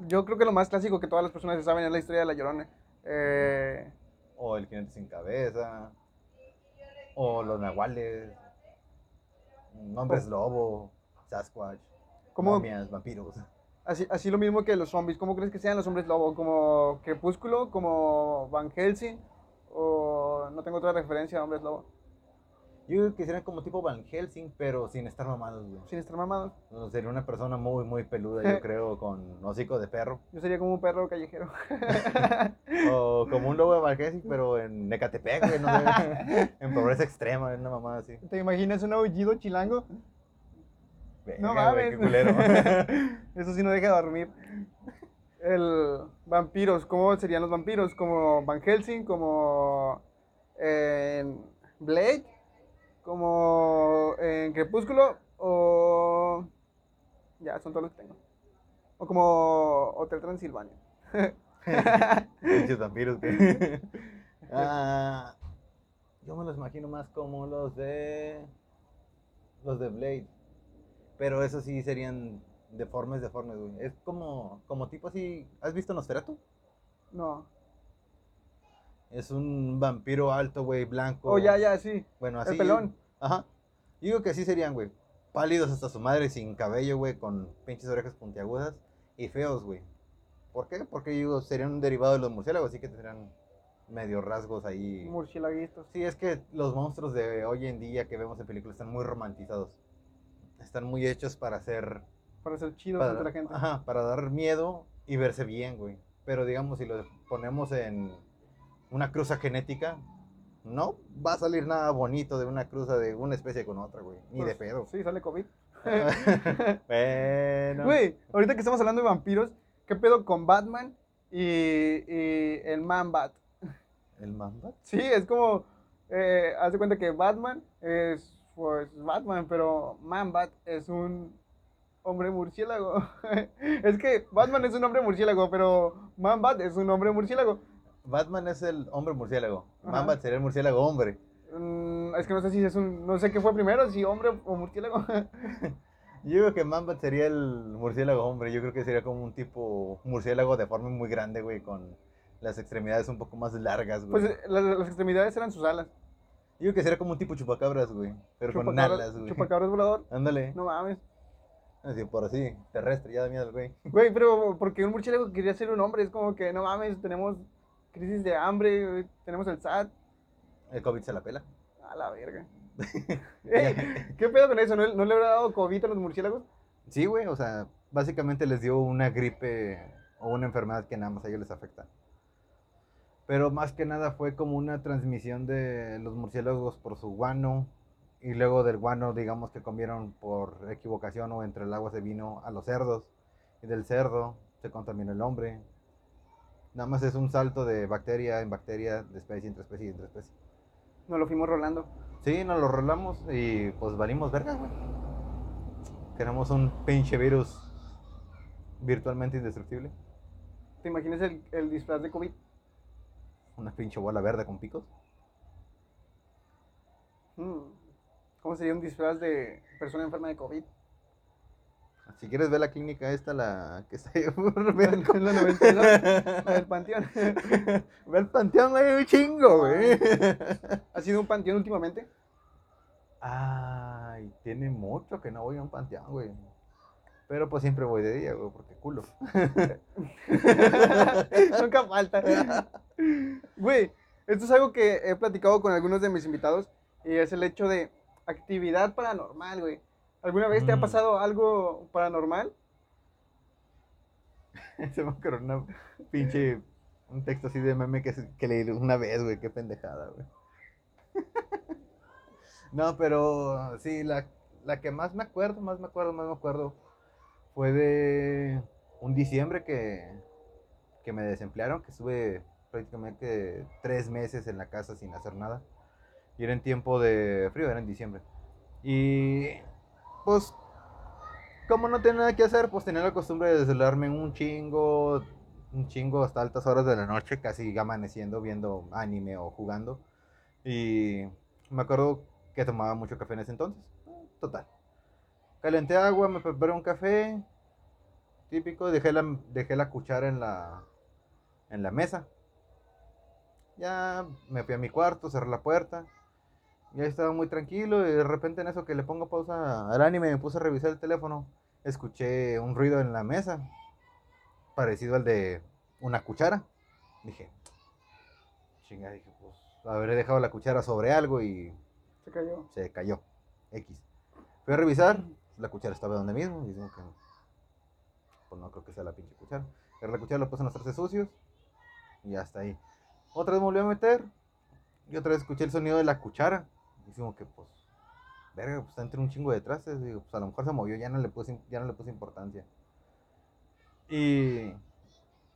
Yo creo que lo más clásico que todas las personas se saben es la historia de la Llorona. Eh, O el jinete sin cabeza. O los nahuales. Hombres lobo. Sasquatch. ¿Cómo, momias, vampiros. así, así lo mismo que los zombies. ¿Cómo crees que sean los hombres lobo? ¿Como Crepúsculo? ¿Como Van Helsing? ¿O no tengo otra referencia a hombres lobo? Yo creo que serían como tipo Van Helsing, pero sin estar mamados, güey. Sin estar mamados. No, Sería una persona muy, muy peluda, yo creo, con hocico de perro. Yo sería como un perro callejero. O como un lobo de Van Helsing, pero en Ecatepec, güey, no sé. En pobreza extrema, una mamada así. ¿Te imaginas un aullido chilango? No mames. qué culero. Eso sí no deja dormir. El vampiros, ¿cómo serían los vampiros? ¿Como Van Helsing? ¿Como en Blade? ¿Como en Crepúsculo? ¿O ya, son todos los que tengo? ¿O como Hotel Transilvania? Pinches vampiros. Ah, yo me los imagino más como los de. Los de Blade. Pero esos sí serían deformes, deformes, güey. Es como, como tipo así. ¿Has visto Nosferatu? No. Es un vampiro alto, güey, blanco. Oh, ya, ya, sí. Bueno, así. El pelón. Ajá. Yo digo que así serían, güey. Pálidos hasta su madre, sin cabello, güey, con pinches orejas puntiagudas y feos, güey. ¿Por qué? Porque yo digo, serían un derivado de los murciélagos, así que tendrían medio rasgos ahí. Murciélaguitos. Sí, es que los monstruos de hoy en día que vemos en películas están muy romantizados. Están muy hechos para ser. Para ser chidos Para, entre la gente. ajá, para dar miedo y verse bien, güey. Pero digamos, si lo ponemos en una cruza genética, no va a salir nada bonito de una cruza de una especie con otra, güey. Ni de Pues, pedo. Sí, sale COVID. bueno. Güey, ahorita que estamos hablando de vampiros, ¿qué pedo con Batman y, y el Man-Bat? ¿El mamba? Sí, es como, eh, haz de cuenta que Batman es, pues, Batman, pero Man-Bat es un hombre murciélago. es que Batman es un hombre murciélago, pero Man-Bat es un hombre murciélago. Batman es el hombre murciélago. Ajá. Mamba sería el murciélago hombre. Mm, es que no sé si es un, no sé qué fue primero, si hombre o murciélago. Yo creo que Mamba sería el murciélago hombre. Yo creo que sería como un tipo murciélago de forma muy grande, güey, con las extremidades un poco más largas, güey. pues eh, las, las extremidades eran sus alas. Yo creo que sería como un tipo chupacabras, güey. Pero con Chupacabras- alas, güey. Chupacabras volador. Ándale. No mames. Así, por así, terrestre, ya da miedo el güey. Güey, pero porque un murciélago quería ser un hombre, es como que no mames, tenemos crisis de hambre, tenemos el SAT, El COVID se la pela. a la verga. Ey, ¿Qué pedo con eso? ¿No, no le habrá dado COVID a los murciélagos? Sí, güey, o sea, básicamente les dio una gripe o una enfermedad que nada más a ellos les afecta. Pero más que nada fue como una transmisión de los murciélagos por su guano y luego del guano, digamos que comieron por equivocación o entre el agua se vino a los cerdos y del cerdo se contaminó el hombre. Nada más es un salto de bacteria en bacteria, de especie entre especie entre especie. Nos lo fuimos rolando. Sí, nos lo rolamos y pues valimos verga, güey. Tenemos un pinche virus virtualmente indestructible. ¿Te imaginas el, el disfraz de COVID? Una pinche bola verde con picos. Hmm, ¿Cómo sería un disfraz de persona enferma de COVID? Si quieres ver la clínica esta, la que está ahí por. En la 92, la del panteón. Ve al panteón, güey, un chingo, güey. ¿Has sido un panteón últimamente? Ay, tiene mucho que no voy a un panteón, güey. Pero pues siempre voy de día, güey, porque culo. Nunca falta. Güey, esto es algo que he platicado con algunos de mis invitados y es el hecho de actividad paranormal, güey. ¿Alguna vez te ha Mm. pasado algo paranormal? Se me ocurrió una pinche. Un texto así de meme que, que leí una vez, güey. Qué pendejada, güey. No, pero sí, la, la que más me acuerdo, más me acuerdo, más me acuerdo. Fue de un diciembre que, que me desemplearon, que estuve prácticamente tres meses en la casa sin hacer nada. Y era en tiempo de frío, era en diciembre. Y pues, como no tenía nada que hacer, pues tenía la costumbre de desvelarme un chingo, un chingo hasta altas horas de la noche, casi amaneciendo, viendo anime o jugando. Y me acuerdo que tomaba mucho café en ese entonces. Total. Calenté agua, me preparé un café, típico, dejé la, dejé la cuchara en la, en la mesa. Ya me fui a mi cuarto, cerré la puerta. Ya estaba muy tranquilo y de repente en eso que le pongo pausa al anime me puse a revisar el teléfono. Escuché un ruido en la mesa, parecido al de una cuchara. Dije, chinga, dije, pues habré dejado la cuchara sobre algo y Se cayó. se cayó. X. Fui a revisar, la cuchara estaba donde mismo. Y digo que, pues no creo que sea la pinche cuchara. Agarré la cuchara, la puse en los trastes sucios y hasta ahí. Otra vez me volví a meter y otra vez escuché el sonido de la cuchara. Digo que, pues, verga, pues está entre un chingo de trastes. Digo, pues a lo mejor se movió, ya no le puse, ya no le puse importancia. Y,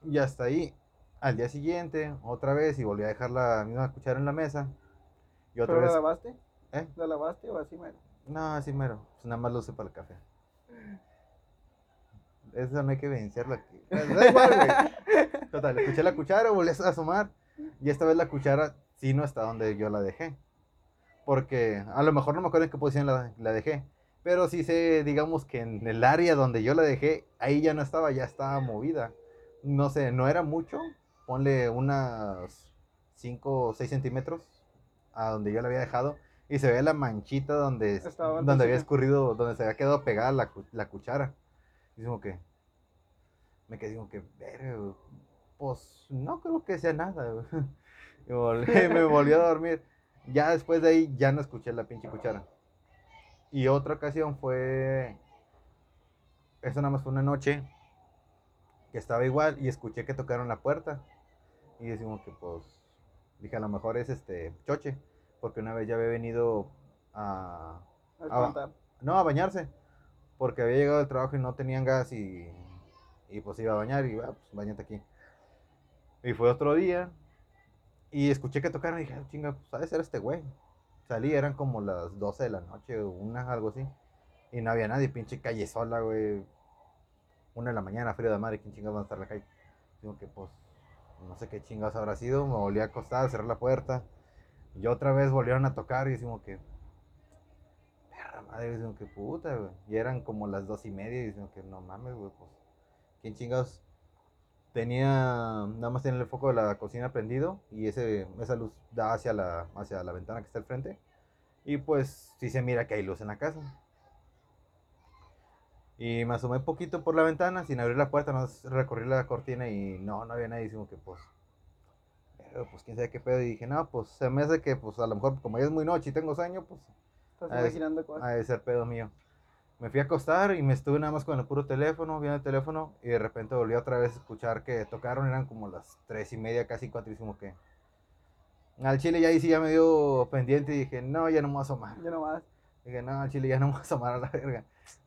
y hasta ahí. Al día siguiente, otra vez, y volví a dejar la misma cuchara en la mesa. Y otra ¿Pero vez. la lavaste? ¿Eh? ¿La lavaste o así, mero? No, así mero. Pues nada más lo usé para el café. Eso no hay que vencerlo aquí. Da igual, güey. Total, escuché la cuchara, volví a asomar. Y esta vez la cuchara sí no está donde yo la dejé. Porque a lo mejor no me acuerdo en qué posición la, la dejé. Pero sí sé, digamos que en el área donde yo la dejé, ahí ya no estaba, ya estaba movida. No sé, no era mucho. Ponle unas 5 o 6 centímetros a donde yo la había dejado. Y se ve la manchita donde, Estaba donde había escurrido, donde se había quedado pegada la, la cuchara. Y como que, me quedé como que, "Verga, güey, pues no creo que sea nada. güey". Y volví- me volví a dormir. Ya después de ahí ya no escuché la pinche cuchara. Y otra ocasión fue, eso nada más fue una noche, que estaba igual y escuché que tocaron la puerta. Y decimos que pues, dije a lo mejor es este choche, porque una vez ya había venido a, A no, a bañarse. Porque había llegado al trabajo y no tenían gas y, y pues iba a bañar y ah, pues bañate aquí. Y fue otro día y escuché que tocaron y dije, "Ah, chinga, pues ha de ser este güey. Salí, eran como las 12 de la noche o una, algo así. Y no había nadie, pinche calle sola, güey. Una de la mañana, frío de madre, ¿quién chingados va a estar en la calle? Digo que pues, no sé qué chingados habrá sido. Me volví a acostar, cerré la puerta. Y otra vez volvieron a tocar y decimos que, perra madre, decimos que puta, güey. Y eran como las dos y media y decimos que no mames, güey, pues, ¿quién chingados? Tenía, nada más tenía el foco de la cocina prendido y ese, esa luz da hacia la, hacia la ventana que está al frente. Y pues sí se mira que hay luz en la casa. Y me asomé poquito por la ventana sin abrir la puerta, no recorrí la cortina y no, no había nadie. Decimos que pues, pero, pues quién sabe qué pedo. Y dije, no, pues se me hace que pues a lo mejor como ya es muy noche y tengo sueño, pues Estás es- imaginando cosas. ha de ser pedo mío. Me fui a acostar y me estuve nada más con el puro teléfono, viendo el teléfono, y de repente volví otra vez a escuchar que tocaron, eran como las tres y media, casi cuatro, y decimos que... Al chile ya ahí sí ya me dio pendiente y dije, no, ya no me voy a asomar. Ya nomás. Dije, no, al chile ya no me voy a asomar a la verga.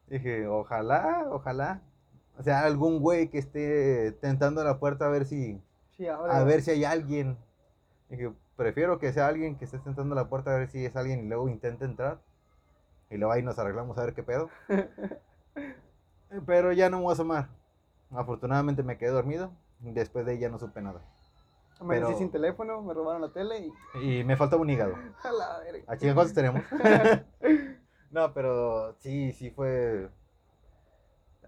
Dije, ojalá, ojalá. O sea, algún güey que esté tentando la puerta a ver si, Sí, ahora. a ver si hay alguien. Dije, prefiero que sea alguien que esté tentando la puerta a ver si es alguien y luego intente entrar. Y luego ahí nos arreglamos a ver qué pedo. Pero ya no me voy a asomar. Afortunadamente me quedé dormido. Después de ahí ya no supe nada. Amanecí pero- sin teléfono, me robaron la tele y. Y me faltaba un hígado. A la verga. ¿A chinga cuántos tenemos? no, pero sí, sí fue.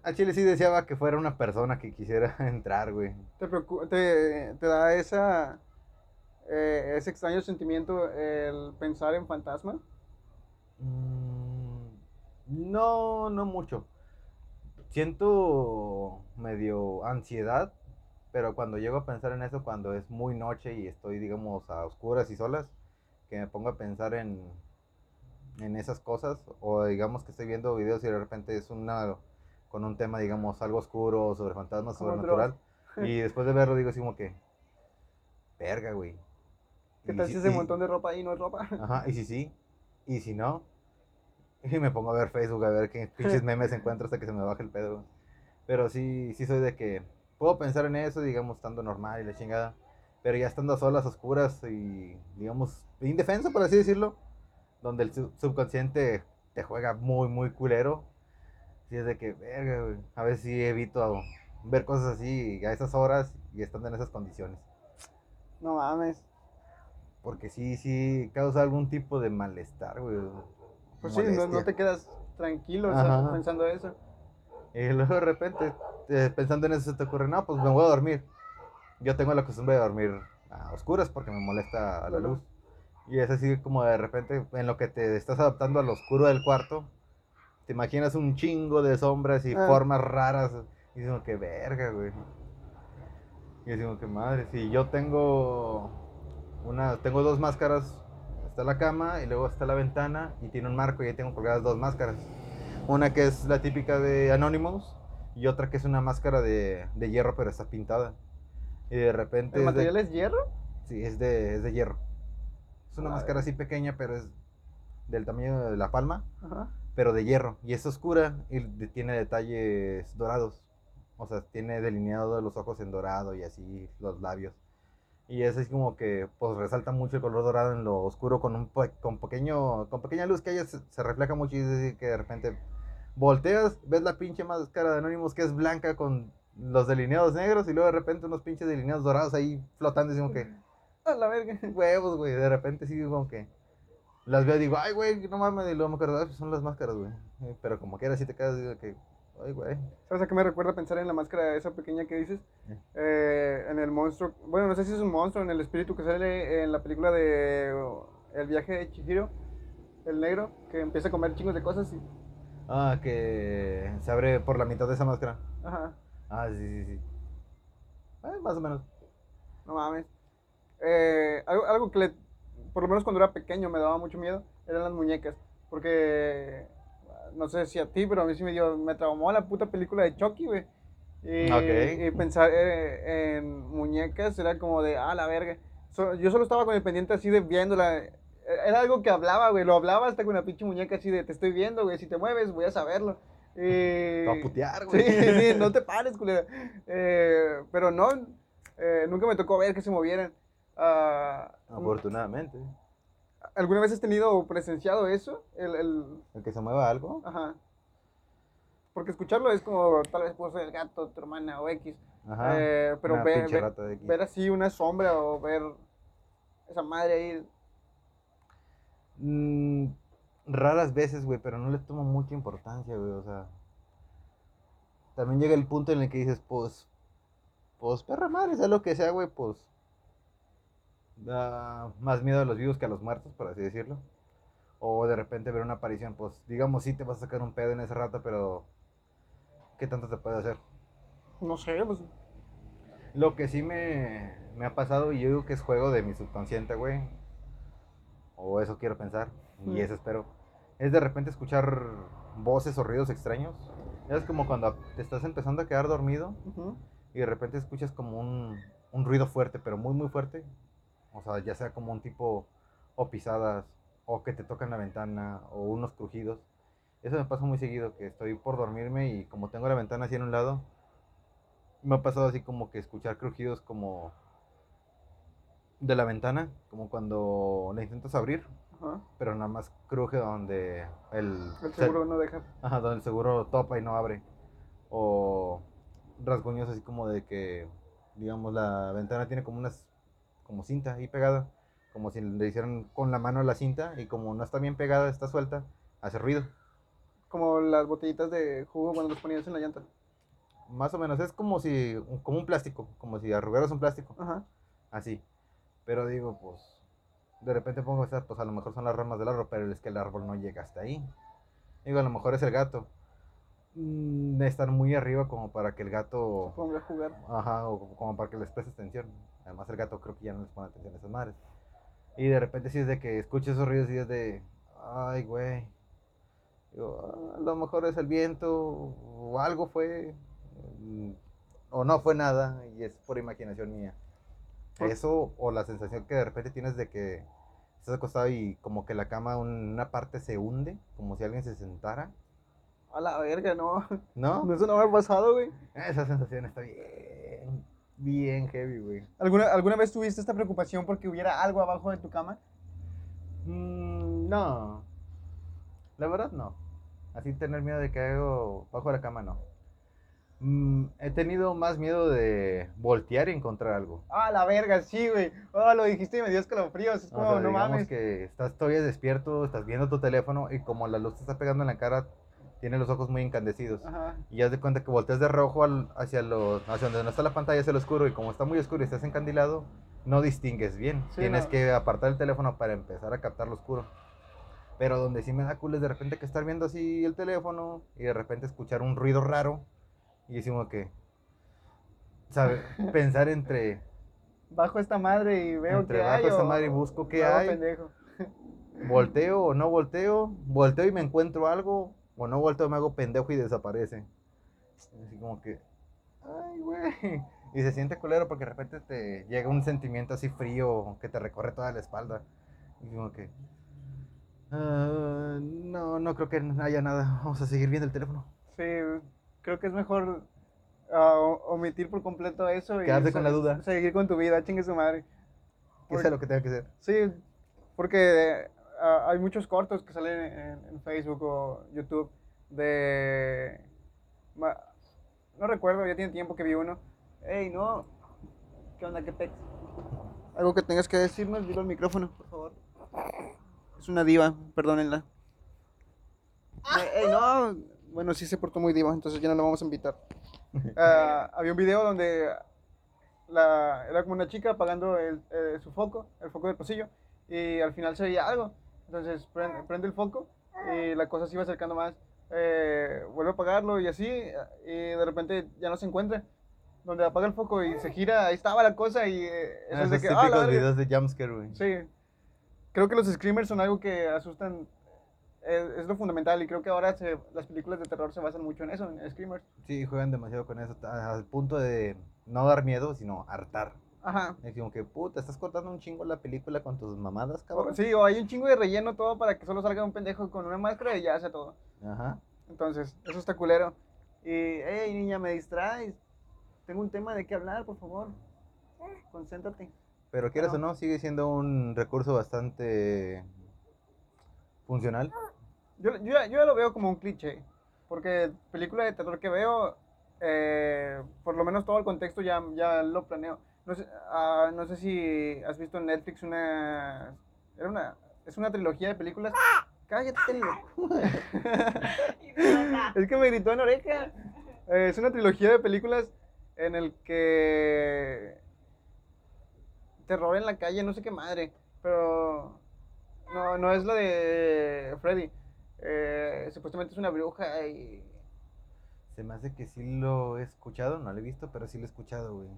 A Chile sí deseaba que fuera una persona que quisiera entrar, güey. ¿Te, te, te da esa, eh, ese extraño sentimiento el pensar en fantasmas? Mm, No, no mucho. Siento medio ansiedad, pero cuando llego a pensar en eso, cuando es muy noche y estoy, digamos, a oscuras y solas, que me pongo a pensar en, en esas cosas, o digamos que estoy viendo videos y de repente es una con un tema, digamos, algo oscuro, sobre fantasmas, sobrenatural, y después de verlo digo así como que, verga, güey. ¿Qué tal si- si ese y- montón de ropa ahí no es ropa? Ajá, y si sí, y si no, y me pongo a ver Facebook a ver qué pinches memes encuentro hasta que se me baje el pedo. Pero sí, sí soy de que puedo pensar en eso, digamos, estando normal y la chingada. Pero ya estando a solas, oscuras y, digamos, indefenso, por así decirlo, donde el sub- subconsciente te juega muy, muy culero. Sí, es de que, verga, güey, a veces sí evito ver cosas así a esas horas y estando en esas condiciones. No mames. Porque sí, sí causa algún tipo de malestar, güey. Pues sí, no, no te quedas tranquilo o sea, pensando eso. Y luego de repente, eh, pensando en eso, se te ocurre, no, pues me voy a dormir. Yo tengo la costumbre de dormir a oscuras porque me molesta la luz. Y es así como de repente, en lo que te estás adaptando al oscuro del cuarto, te imaginas un chingo de sombras y Ah. formas raras. Y digo, que verga, güey. Y digo, que madre, si yo tengo una, tengo dos máscaras, está la cama y luego está la ventana y tiene un marco y ahí tengo colgadas dos máscaras. Una que es la típica de Anonymous y otra que es una máscara de, de hierro pero está pintada. Y de repente... ¿El es de- material es hierro? Sí, es de, es de hierro. Es una máscara así pequeña, pero es del tamaño de la palma, Ajá. pero de hierro. Y es oscura y tiene detalles dorados. O sea, tiene delineado los ojos en dorado y así los labios. Y es así como que pues resalta mucho el color dorado en lo oscuro con un con pequeño con pequeña luz que ella se, se refleja mucho y es así que de repente volteas, ves la pinche máscara de Anonymous que es blanca con los delineados negros y luego de repente unos pinches delineados dorados ahí flotando y como que A la verga. huevos, güey. De repente sí, como que las veo y digo, ay, güey, no mames. Y luego me acuerdo, "Ay, pues son las máscaras, güey. Eh, Pero como quiera, si te quedas, digo que, ay, güey. ¿Sabes a qué me recuerda pensar en la máscara esa pequeña que dices? Eh. Eh, en el monstruo, bueno, no sé si es un monstruo, en el espíritu que sale en la película de uh, El viaje de Chihiro, el negro, que empieza a comer chingos de cosas y... Ah, que se abre por la mitad de esa máscara. Ajá, Ah, sí, sí, sí. Eh, más o menos. no mames. Eh, algo, algo que le, por lo menos cuando era pequeño me daba mucho miedo, eran las muñecas, porque... No sé si a ti, pero a mí sí me dio, me traumó la puta película de Chucky, güey. Y, Ok. y pensar eh, en muñecas era como de, ah, la verga. So- yo solo estaba con el pendiente así de viéndola. Eh, Era algo que hablaba, güey. Lo hablaba hasta con la pinche muñeca así de, te estoy viendo, güey. Si te mueves, voy a saberlo. Te va a putear, Sí, güey. sí, no te pares, culera. Eh, pero no, eh, nunca me tocó ver que se movieran. Ah, Afortunadamente. ¿Alguna vez has tenido o presenciado eso? El, el- El que se mueva algo. Ajá. Porque escucharlo es como, tal vez puedo ser el gato, tu hermana o X. Ajá. Eh, pero Una ver, ver así una sombra o ver esa madre ahí. Mm, raras veces, güey, pero no le tomo mucha importancia, güey, o sea. También llega el punto en el que dices, pues, pues, perra madre, sea lo que sea, güey, pues. Da más miedo a los vivos que a los muertos, por así decirlo. O de repente ver una aparición, pues, digamos, sí te vas a sacar un pedo en ese rato, pero. ¿Qué tanto te puede hacer? No sé, pues. Lo que sí me, me ha pasado, y yo digo que es juego de mi subconsciente, güey. O eso quiero pensar, y Mm. eso espero. Es de repente escuchar voces o ruidos extraños. Es como cuando te estás empezando a quedar dormido y de repente escuchas como un, un ruido fuerte, pero muy, muy fuerte. O sea, ya sea como un tipo o pisadas, o que te tocan la ventana, o unos crujidos. Eso me pasa muy seguido, que estoy por dormirme y como tengo la ventana así en un lado, me ha pasado así como que escuchar crujidos como de la ventana, como cuando la intentas abrir, Ajá. pero nada más cruje donde el, El seguro no deja. Ajá, donde el seguro topa y no abre. O rasguños así como de que, digamos, la ventana tiene como unas, como cinta ahí pegada. Como si le hicieran con la mano a la cinta y como no está bien pegada, está suelta, hace ruido. Como las botellitas de jugo cuando los ponías en la llanta. Más o menos, es como si, como un plástico, como si arrugaras un plástico, Ajá. así. Pero digo, pues, de repente pongo a pensar, pues a lo mejor son las ramas del árbol, pero es que el árbol no llega hasta ahí. Digo, a lo mejor es el gato. Mm, de estar muy arriba como para que el gato Pongo a jugar. Ajá, o como para que les prestes atención. Además el gato creo que ya no les pone atención a esas madres. Y de repente sí es de que escucho esos ruidos y es de, ay, güey. Digo, "Ah, a lo mejor es el viento o algo fue. mm, O no fue nada y es por imaginación mía. Eso o la sensación que de repente tienes de que estás acostado y como que la cama un- una parte se hunde, como si alguien se sentara. A la verga, no. ¿No? No, eso no me ha pasado, güey. Esa sensación está bien. Bien heavy, güey. ¿Alguna, ¿Alguna vez tuviste esta preocupación porque hubiera algo abajo de tu cama? Mm, no. La verdad, no. Así tener miedo de que algo bajo la cama, no. Mm, he tenido más miedo de voltear y encontrar algo. Ah, la verga, sí, güey. Oh, lo dijiste y me dio escalofríos. Es O como, sea, no mames. que estás todavía despierto, estás viendo tu teléfono y como la luz te está pegando en la cara, tienes los ojos muy incandescidos. Ajá. Y ya de cuenta que volteas de rojo al- hacia, hacia donde no está la pantalla, hacia el oscuro, y como está muy oscuro y estás encandilado, no distingues bien. Sí, Tienes no. que apartar el teléfono para empezar a captar lo oscuro. Pero donde sí me da cool es de repente que estar viendo así el teléfono y de repente escuchar un ruido raro y decimos que, ¿sabe? Pensar entre, Bajo esta madre y veo entre que bajo hay. esta o- madre y busco qué hay. pendejo. volteo o no volteo, volteo y me encuentro algo, o no volteo, me hago pendejo y desaparece. Así como que, ay, güey. Y se siente culero porque de repente te llega un sentimiento así frío que te recorre toda la espalda. Y como que, "Ah, no, no creo que haya nada. Vamos a seguir viendo el teléfono. Sí, creo que es mejor o- omitir por completo eso y Quedarte con la duda. Seguir con tu vida, chingue su madre. Que sea lo que tenga que ser. Sí, porque ah, hay muchos cortos que salen en, en Facebook o YouTube de... ma- No recuerdo, ya tiene tiempo que vi uno. Ey, no. ¿Qué onda? ¿Qué pex? Algo que tengas que decirnos, dilo al micrófono, por favor. Es una diva, perdónenla. Ey, no. Bueno, sí se portó muy diva, entonces ya no la vamos a invitar. Ah, había un video donde la, era como una chica apagando el, eh, su foco, el foco del pasillo, y al final se veía algo. Entonces prende, prende el foco y la cosa se iba acercando más. Eh, vuelve a apagarlo y así, y de repente ya no se encuentra. Donde apaga el foco y se gira, ahí estaba la cosa y eh, eso Ah, es de que, ah, típicos verga. videos de jumpscare, güey. Sí. Creo que los screamers son algo que asustan. Es, es lo fundamental y creo que ahora se- las películas de terror se basan mucho en eso, en screamers. Sí, juegan demasiado con eso, al punto de no dar miedo, sino hartar. Ajá. Es como que, puta, estás cortando un chingo la película con tus mamadas, cabrón. sí, o hay un chingo de relleno todo para que solo salga un pendejo con una máscara y ya hace todo. Ajá. Entonces, eso está culero. Y, hey, niña, me distraes. Tengo un tema de qué hablar, por favor. Concéntrate. Pero quieras o no, sigue siendo un recurso bastante funcional. Yo, yo, yo ya lo veo como un cliché. Porque película de terror que veo, eh, por lo menos todo el contexto ya, ya lo planeo. No sé, ah, no sé si has visto en Netflix una, era una. Es una trilogía de películas. Cállate, loco. Es que me gritó en la oreja. Eh, es una trilogía de películas en el que terror en la calle, no sé qué madre, pero no, no es la de Freddy. Eh, supuestamente es una bruja y Se me hace que sí lo he escuchado, no lo he visto, pero sí lo he escuchado, güey.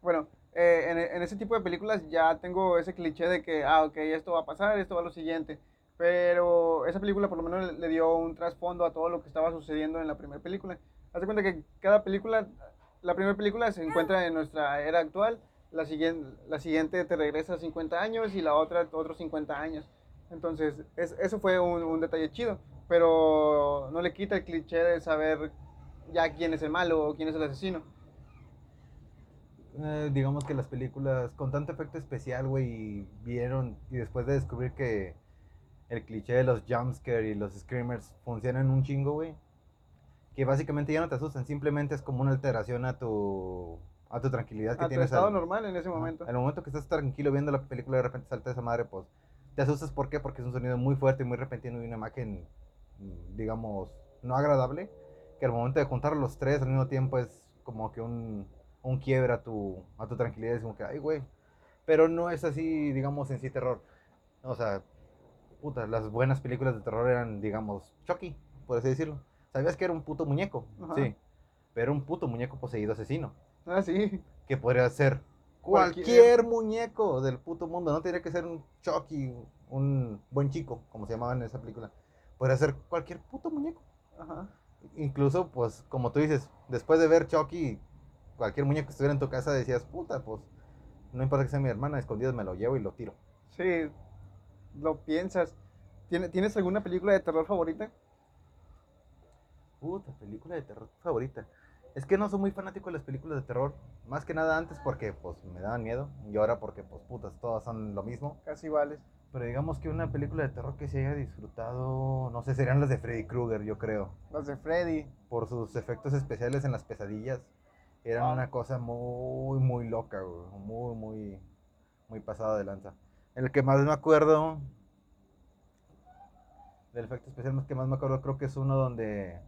bueno, eh, en, en ese tipo de películas ya tengo ese cliché de que, ah, ok, esto va a pasar, esto va a lo siguiente. Pero esa película por lo menos le, dio un trasfondo a todo lo que estaba sucediendo en la primera película. Haz de cuenta que cada película, la primera película se encuentra en nuestra era actual, la siguiente, la siguiente te regresa 50 años y la otra otros 50 años. Entonces, es- eso fue un, un detalle chido, pero no le quita el cliché de saber ya quién es el malo o quién es el asesino. Eh, digamos que las películas con tanto efecto especial, güey, y vieron, y después de descubrir que el cliché de los jumpscare y los screamers funcionan un chingo, güey, que básicamente ya no te asustan, simplemente es como una alteración a tu, a tu tranquilidad que A tu tienes. estado al- normal en ese momento. Al momento que estás tranquilo viendo la película y de repente salta esa madre, pues te asustas. ¿Por qué? Porque es un sonido muy fuerte y muy repentino y una imagen, mm, digamos, no agradable. Que al momento de juntar los tres al mismo tiempo es como que un, un quiebre a tu, a tu tranquilidad. Es como que, ay, güey. Pero no es así, digamos, en sí terror. O sea, puta, las buenas películas de terror eran, digamos, Chucky, por así decirlo. ¿Sabías que era un puto muñeco? Ajá. Sí. Pero un puto muñeco poseído asesino Ah, sí. que podría ser Cualquier- cualquier muñeco del puto mundo. No tiene que ser un Chucky, un buen chico, como se llamaba en esa película. Podría ser cualquier puto muñeco. Ajá. Incluso, pues, como tú dices, después de ver Chucky, cualquier muñeco que estuviera en tu casa, decías, puta, pues, no importa que sea mi hermana, escondidas me lo llevo y lo tiro. Sí, lo piensas. ¿Tiene- ¿Tienes alguna película de terror favorita? Puta, película de terror favorita. Es que no soy muy fanático de las películas de terror. Más que nada antes porque pues me daban miedo. Y ahora porque pues putas, todas son lo mismo. Casi iguales. Pero digamos que una película de terror que se haya disfrutado, no sé, serían las de Freddy Krueger, yo creo. Las de Freddy. Por sus efectos especiales en las pesadillas. Eran Ah. una cosa muy, muy loca, güey. Muy, muy, muy pasada de lanza. El que más me acuerdo del efecto especial más que más me acuerdo creo que es uno donde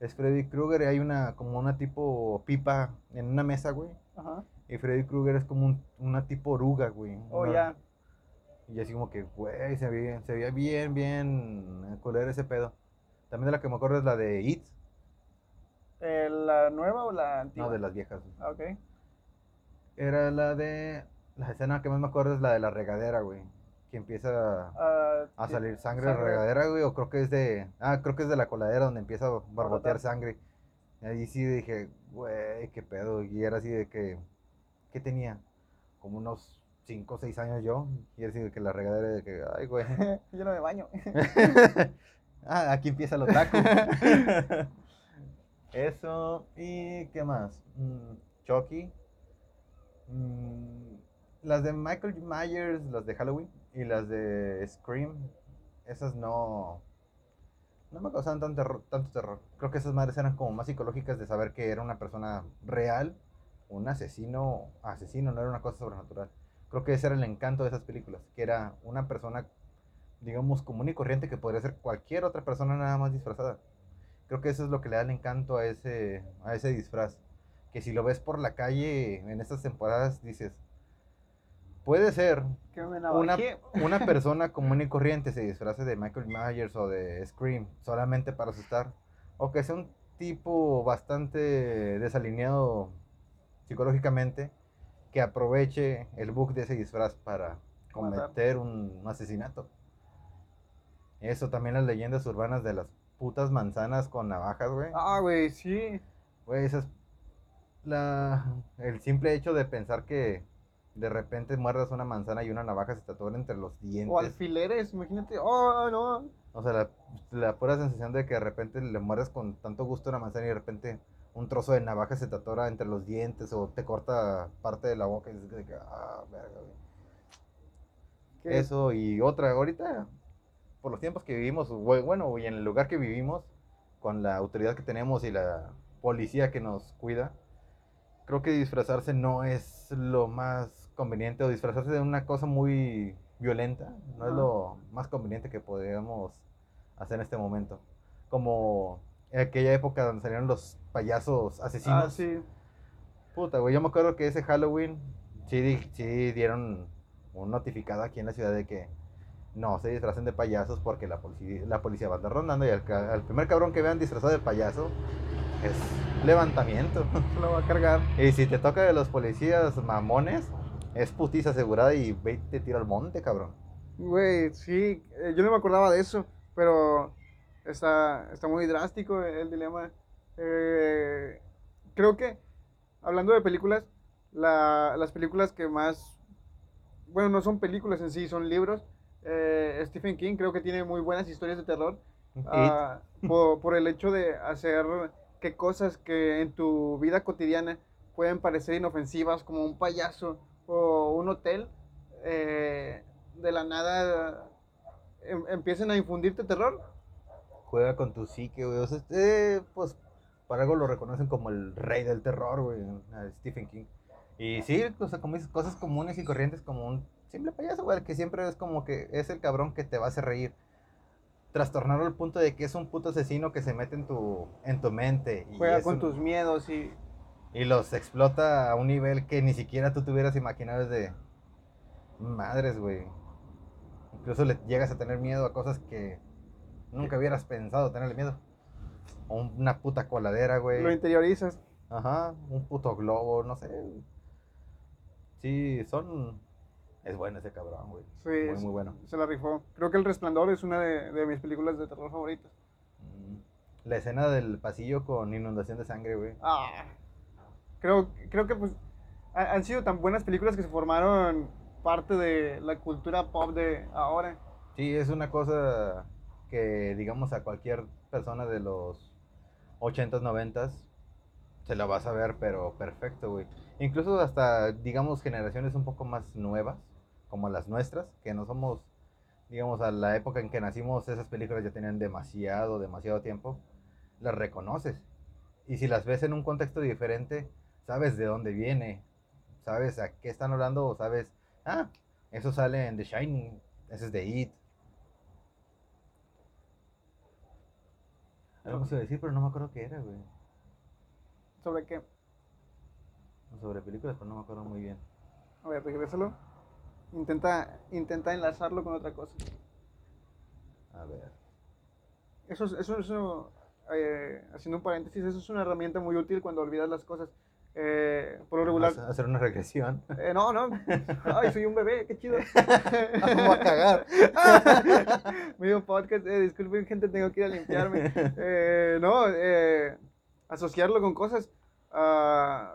es Freddy Krueger y hay una como una tipo pipa en una mesa, güey. Ajá. Y Freddy Krueger es como un- una tipo oruga, güey. Oh, Una- ya. Y así como que, güey, se veía, se veía bien, bien culero ese pedo. También de la que me acuerdo es la de It, Eh, ¿La nueva o la antigua? no de las viejas. Ah, Ok. Era la de. La escena que más me acuerdo es la de la regadera, güey. Que empieza Ah, a salir sangre de la regadera, güey. O creo que es de. Ah, creo que es de la coladera donde empieza a barbotear sangre. Y ahí sí dije, güey, qué pedo. Y era así de que. ¿Qué tenía? Como unos 5 o 6 años yo. Y era así de que la regadera de que, ay, güey. Yo no me baño. ah, aquí empieza el otaku. Eso. ¿Y qué más? Mm, Chucky. Mm, las de Michael Myers, las de Halloween y las de Scream. Esas no. No me causaban tanto terror, tanto terror. Creo que esas madres eran como más psicológicas de saber que era una persona real, un asesino, asesino, no era una cosa sobrenatural. Creo que ese era el encanto de esas películas, que era una persona, digamos, común y corriente que podría ser cualquier otra persona nada más disfrazada. Creo que eso es lo que le da el encanto a ese, a ese disfraz. Que si lo ves por la calle en estas temporadas, dices, puede ser una, una persona común y corriente se disfrace de Michael Myers o de Scream solamente para asustar. O que sea un tipo bastante desalineado psicológicamente que aproveche el bug de ese disfraz para cometer un asesinato. Eso también las leyendas urbanas de las putas manzanas con navajas, güey. Ah, güey, sí. Güey, esa es la, el simple hecho de pensar que de repente muerdas una manzana y una navaja se te atoran entre los dientes. O alfileres, imagínate. Oh, no. O sea, la, la pura sensación de que de repente le muerdes con tanto gusto una manzana y de repente un trozo de navaja se te atora entre los dientes o te corta parte de la boca y dices de que, ah, verga, güey. Eso y otra, ahorita, por los tiempos que vivimos, bueno, y en el lugar que vivimos, con la autoridad que tenemos y la policía que nos cuida, creo que disfrazarse no es lo más conveniente, o disfrazarse de una cosa muy violenta, no es lo más conveniente que podríamos hacer en este momento. Como en aquella época donde salieron los payasos asesinos. Ah, sí. Puta, güey, yo me acuerdo que ese Halloween sí, sí dieron un notificado aquí en la ciudad de que no se disfracen de payasos porque la policía, la policía va a andar rondando y al, al primer cabrón que vean disfrazado de payaso es levantamiento. Lo va a cargar. y si te toca de los policías mamones, es putiza asegurada y ve y te tira al monte, cabrón. Güey, sí. eh, yo no me acordaba de eso. Pero está, está muy drástico el dilema. Eh, creo que, hablando de películas, la- las películas que más. Bueno, no son películas en sí, son libros. Eh, Stephen King creo que tiene muy buenas historias de terror. ah, por, por el hecho de hacer que cosas que en tu vida cotidiana pueden parecer inofensivas, como un payaso o un hotel, eh, de la nada em- empiecen a infundirte terror. Juega con tu psique, güey. O sea, este, pues, para algo lo reconocen como el rey del terror, güey, a Stephen King. Y sí, o sea, como dices, cosas comunes y corrientes como un simple payaso, güey, que siempre es como que es el cabrón que te va a hacer reír. Trastornarlo al punto de que es un puto asesino que se mete en tu, en tu mente. Y, Juega con un- tus miedos y... y los explota a un nivel que ni siquiera tú te hubieras imaginado desde madres, güey. Incluso le llegas a tener miedo a cosas que nunca hubieras pensado tenerle miedo. O una puta coladera, güey. lo interiorizas. Ajá, un puto globo, no sé. Sí, son... Es bueno ese cabrón, güey. Sí, Muy, es- muy bueno. se la rifó. Creo que El Resplandor es una de, de mis películas de terror favoritas. Mm. La escena del pasillo con inundación de sangre, güey. Ah, creo, creo que pues ha- han sido tan buenas películas que se formaron parte de la cultura pop de ahora. Sí, es una cosa que, digamos, a cualquier persona de los 80s, 90s se la vas a ver, pero perfecto, güey. Incluso hasta, digamos, generaciones un poco más nuevas, como las nuestras, que no somos, digamos, a la época en que nacimos, esas películas ya tenían demasiado, demasiado tiempo, las reconoces. Y si las ves en un contexto diferente, sabes de dónde viene, sabes a qué están hablando, o sabes, ah, eso sale en The Shining, ese es de It. Algo se iba a decir, pero no me acuerdo qué era, güey. ¿Sobre qué? Sobre películas, pero no me acuerdo muy bien. A ver, regrésalo. Intenta, intenta enlazarlo con otra cosa. A ver. Eso, es- eso, eso eh, haciendo un paréntesis, eso es una herramienta muy útil cuando olvidas las cosas. Eh, por lo regular. A hacer una regresión. Eh, no, no. Ay, soy un bebé, qué chido. Vamos a cagar. Medio podcast, eh, disculpen gente, tengo que ir a limpiarme. Eh, no, eh, asociarlo con cosas. ah,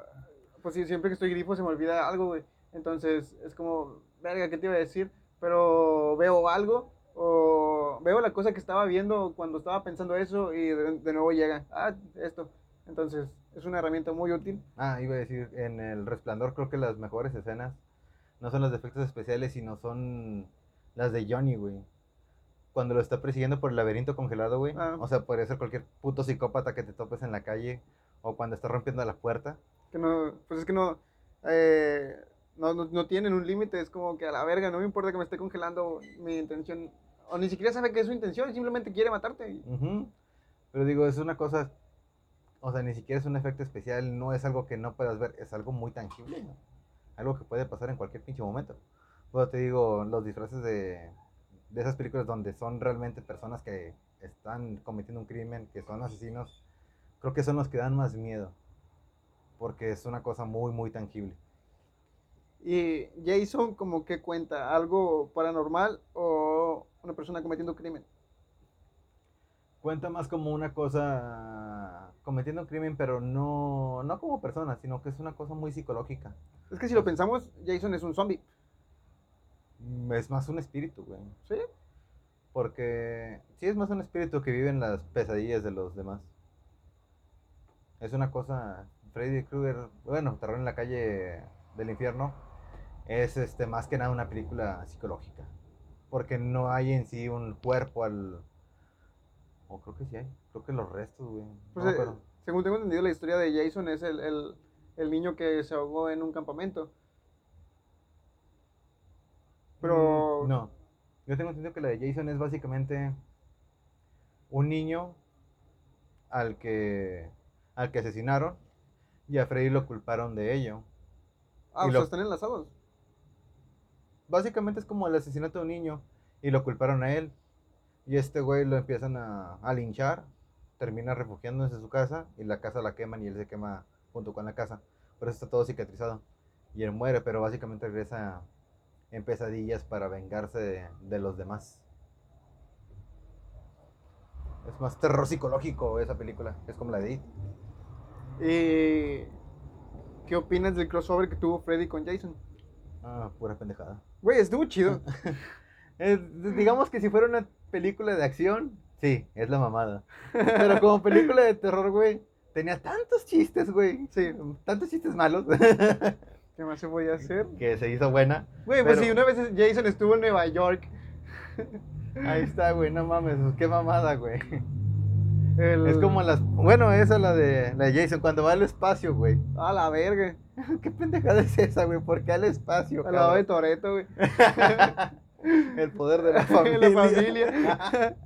pues sí, siempre que estoy grifo se me olvida algo, güey. Entonces es como, verga, ¿qué te iba a decir? Pero veo algo o veo la cosa que estaba viendo cuando estaba pensando eso y de, de nuevo llega, ah, esto. Entonces es una herramienta muy útil. Ah, iba a decir, en El Resplandor creo que las mejores escenas no son las de efectos especiales, sino son las de Johnny, güey. Cuando lo está persiguiendo por el laberinto congelado, güey. Ah. O sea, podría ser cualquier puto psicópata que te topes en la calle o cuando está rompiendo la puerta. Que no, pues es que no, eh, no, no, no tienen un límite, es como que a la verga, no me importa que me esté congelando mi intención, o ni siquiera sabe que es su intención, simplemente quiere matarte. Pero digo, es una cosa, o sea, ni siquiera es un efecto especial, no es algo que no puedas ver, es algo muy tangible. Algo que puede pasar en cualquier pinche momento. Pero te digo, los disfraces de, de esas películas donde son realmente personas que están cometiendo un crimen, que son asesinos, creo que son los que dan más miedo. Porque es una cosa muy, muy tangible. Y Jason como que cuenta algo paranormal o una persona cometiendo un crimen. Cuenta más como una cosa cometiendo un crimen, pero no, no como persona, sino que es una cosa muy psicológica. Es que si lo pensamos, Jason es un zombie, Mm, Es más un espíritu, güey. ¿sí? Porque sí es más un espíritu que vive en las pesadillas de los demás. Es una cosa, Freddy Krueger, bueno, Terror en la calle del infierno, es este más que nada una película psicológica. Porque no hay en sí un cuerpo al... O creo que sí hay, creo que los restos, güey. No Pues, eh, según tengo entendido, la historia de Jason es el, el, el niño que se ahogó en un campamento. Pero... Mm, No. Yo tengo entendido que la de Jason es básicamente un niño al que al que asesinaron y a Freddy lo culparon de ello. Ah, y o lo- sea, están enlazados. Básicamente es como el asesinato de un niño y lo culparon a él. Y este güey lo empiezan a, a linchar, termina refugiándose en su casa y la casa la queman y él se quema junto con la casa. Por eso está todo cicatrizado. Y él muere, pero básicamente regresa en pesadillas para vengarse de, de los demás. Es más terror psicológico esa película. Es como la de It. ¿Y qué opinas del crossover que tuvo Freddy con Jason? Ah, pura pendejada. Güey, estuvo chido. Es- digamos que si fuera una película de acción, sí, es la mamada. Pero como película de terror, güey, tenía tantos chistes, güey. Sí. Tantos chistes malos ¿Qué más se podía hacer? que se hizo buena. Güey, pues Pero- si una vez Jason estuvo en Nueva York. Ahí está, güey, no mames, pues, qué mamada, güey. El- Es como las. Bueno, esa la de, la de Jason, cuando va al espacio, güey. A la verga. ¿Qué pendejada es esa, güey? ¿Por qué al espacio? Al lado de? Toreto, güey. El poder de la familia. la familia.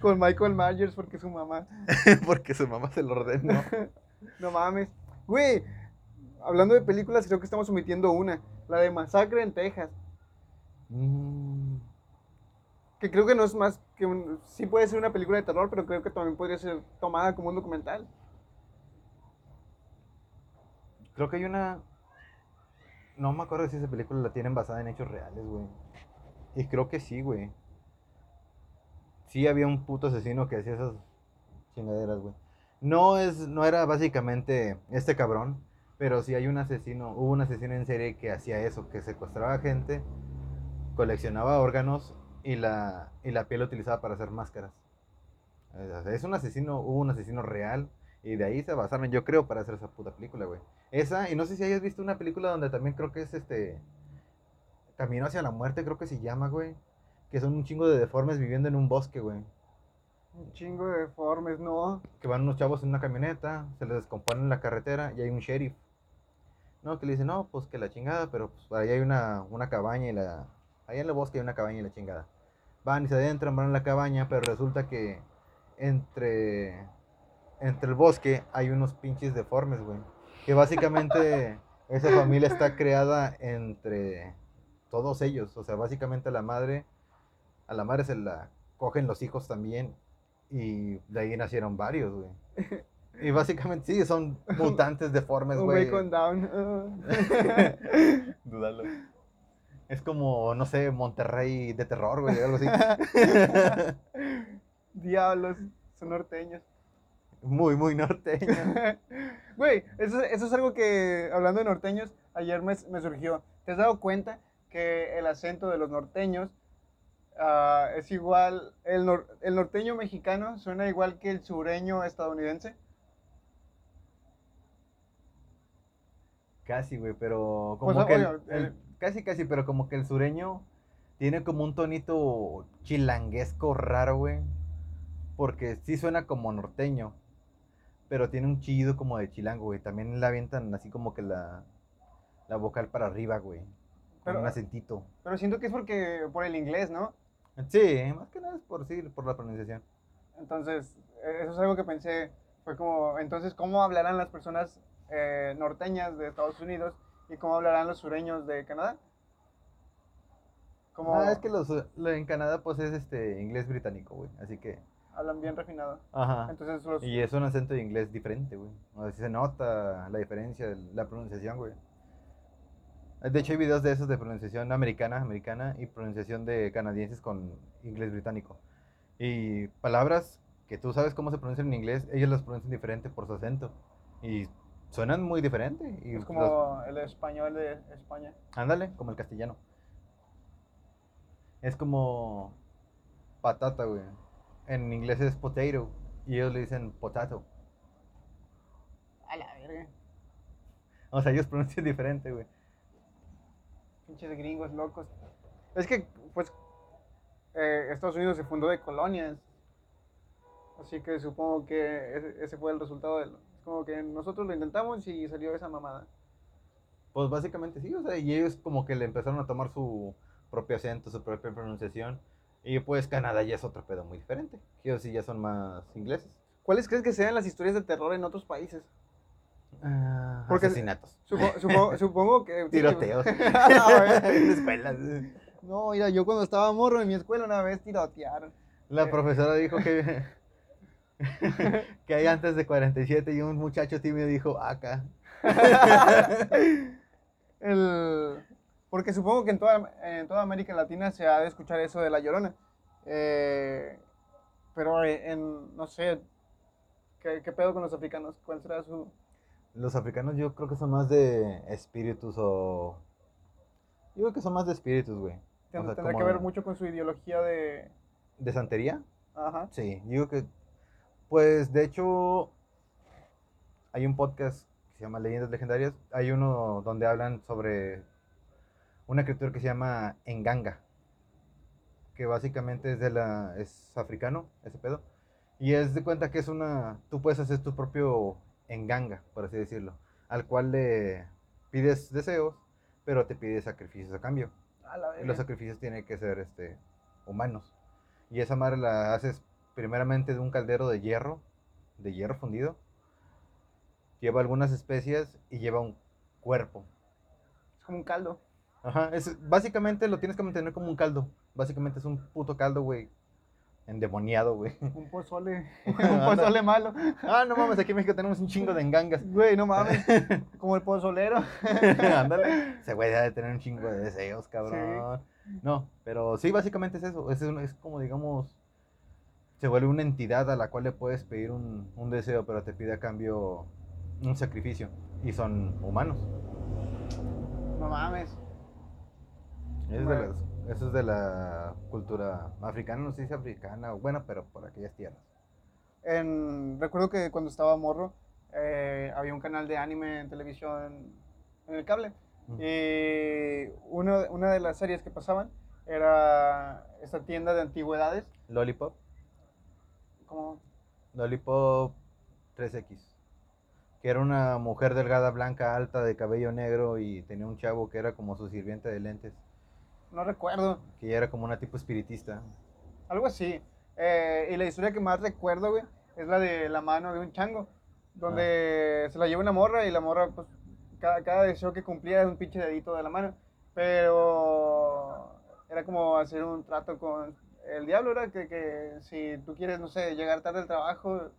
Con Michael Myers porque su mamá. Porque su mamá se lo ordenó. No mames. Güey, hablando de películas, creo que estamos omitiendo una. La de Masacre en Texas. Mm. Que creo que no es más que un... Sí puede ser una película de terror, pero creo que también podría ser tomada como un documental. Creo que hay una. No me acuerdo si esa película la tienen basada en hechos reales, güey. Y creo que sí, güey. Sí había un puto asesino que hacía esas chingaderas, güey. No es, no era básicamente este cabrón, pero sí hay un asesino, hubo un asesino en serie que hacía eso, que secuestraba gente, coleccionaba órganos y la, y la piel la utilizaba para hacer máscaras. Es un asesino, hubo un asesino real Y de ahí se basaron, yo creo, para hacer esa puta película, güey. Esa, y no sé si hayas visto una película donde también creo que es este. Camino hacia la muerte, creo que se llama, güey. Que son un chingo de deformes viviendo en un bosque, güey. Un chingo de deformes, ¿no? Que van unos chavos en una camioneta, se les descompone en la carretera y hay un sheriff. No, que le dice, no, pues que la chingada, pero pues ahí hay una, una cabaña y la. Ahí en el bosque hay una cabaña y la chingada. Van y se adentran, van a la cabaña, pero resulta que entre. Entre el bosque hay unos pinches deformes, güey. Que básicamente esa familia está creada entre todos ellos. O sea, básicamente la madre. A la madre se la cogen los hijos también. Y de ahí nacieron varios, güey. Y básicamente sí, son mutantes deformes, Un güey. con down. ah. Es como, no sé, Monterrey de terror, güey, algo así. Diablos, son norteños. Muy, muy norteño. Güey, eso, eso es algo que, hablando de norteños, ayer me, me surgió. ¿Te has dado cuenta que el acento de los norteños ah, es igual, el, nor- el norteño mexicano suena igual que el sureño estadounidense? Casi, güey, pero como Pues, que oye, el- eh. Casi, casi, pero como que el sureño tiene como un tonito chilanguesco raro, güey. Porque sí suena como norteño, pero tiene un chillido como de chilango, güey. También la avientan así como que la, la vocal para arriba, güey. Con un acentito. Pero siento que es porque, por el inglés, ¿no? Sí, más que nada es por sí, por la pronunciación. Entonces, eh, eso es algo que pensé. Fue como, entonces, ¿cómo hablarán las personas eh, norteñas de Estados Unidos y cómo hablarán los sureños de Canadá? Como Ah, es que los, lo- en Canadá pues es este inglés británico, güey. Así que, hablan bien refinado. ajá. Entonces, los, Y es un acento de inglés diferente, güey. O sea, se nota la diferencia la pronunciación, güey. De hecho, hay videos de esos de pronunciación americana, americana y pronunciación de canadienses con inglés británico. Y palabras que tú sabes cómo se pronuncian en inglés, ellos las pronuncian diferente por su acento. Y suenan muy diferente. Y es los- como el español de España. Ándale, como el castellano. Es como patata, güey. En inglés es potato. Y ellos le dicen potato. A la verga. O sea, ellos pronuncian diferente, güey. Pinches gringos locos. Es que, pues, eh, Estados Unidos se fundó de colonias. Así que supongo que ese, ese fue el resultado de lo. Como que nosotros lo intentamos y salió esa mamada. Pues básicamente sí, o sea, y ellos como que le empezaron a tomar su propio acento, su propia pronunciación. Y pues Canadá ya es otro pedo muy diferente. Ellos sí ya son más ingleses. ¿Cuáles crees que sean las historias de terror en otros países? Ah, Porque- asesinatos. Supo- supo- supongo que... Tiroteos. En escuelas. No, mira, yo cuando estaba morro en mi escuela una vez tirotearon. La Eh. profesora dijo que, que hay antes de 47 y un muchacho tímido dijo acá. El... Porque supongo que en toda, en toda América Latina se ha de escuchar eso de La Llorona. Eh, pero eh, en, no sé, ¿qué, qué pedo con los africanos? ¿Cuál será su...? Los africanos yo creo que son más de espíritus o... Yo creo que son más de espíritus, güey. Tend- O sea, tendrá que ver mucho con su ideología de... ¿De santería? Ajá. Sí, digo que... Pues de hecho hay un podcast que se llama Leyendas Legendarias. Hay uno donde hablan sobre una criatura que se llama Enganga. Que básicamente es de la... es africano, ese pedo. Y es de cuenta que es una... Tú puedes hacer tu propio enganga, por así decirlo. Al cual le pides deseos, pero te pide sacrificios a cambio. A la Y los sacrificios tienen que ser este, humanos. Y esa madre la haces primeramente de un caldero de hierro, de hierro fundido. Lleva algunas especias y lleva un cuerpo. Es como un caldo. Ajá, es, básicamente lo tienes que mantener como un caldo. Básicamente es un puto caldo, güey. Endemoniado, güey. Un pozole. un pozole malo. Ah, no mames, aquí en México tenemos un chingo de engangas. Güey, no mames. Como el pozolero. Ándale. Ese güey debe de tener un chingo de deseos, cabrón. No, pero sí, básicamente es eso. Es, es como, digamos, se vuelve una entidad a la cual le puedes pedir un, un deseo, pero te pide a cambio un sacrificio. Y son humanos. No mames. Es de Bueno. las- eso es de la cultura africana, no sé si es africana, o bueno, pero por aquellas tierras. en, recuerdo que cuando estaba morro, eh, había un canal de anime en televisión, en el cable. Y una, una de las series que pasaban era esta tienda de antigüedades. Lollipop. Como, Lollipop 3X. Que era una mujer delgada, blanca, alta, de cabello negro y tenía un chavo que era como su sirviente de lentes. no recuerdo, Que era como una tipo espiritista. algo así. Eh, y la historia que más recuerdo, güey, es la de la mano de un chango. Donde se la lleva una morra y la morra, pues, cada, cada deseo que cumplía era un pinche dedito de la mano. Pero era como hacer un trato con el diablo, era que, que si tú quieres, no sé, llegar tarde al trabajo,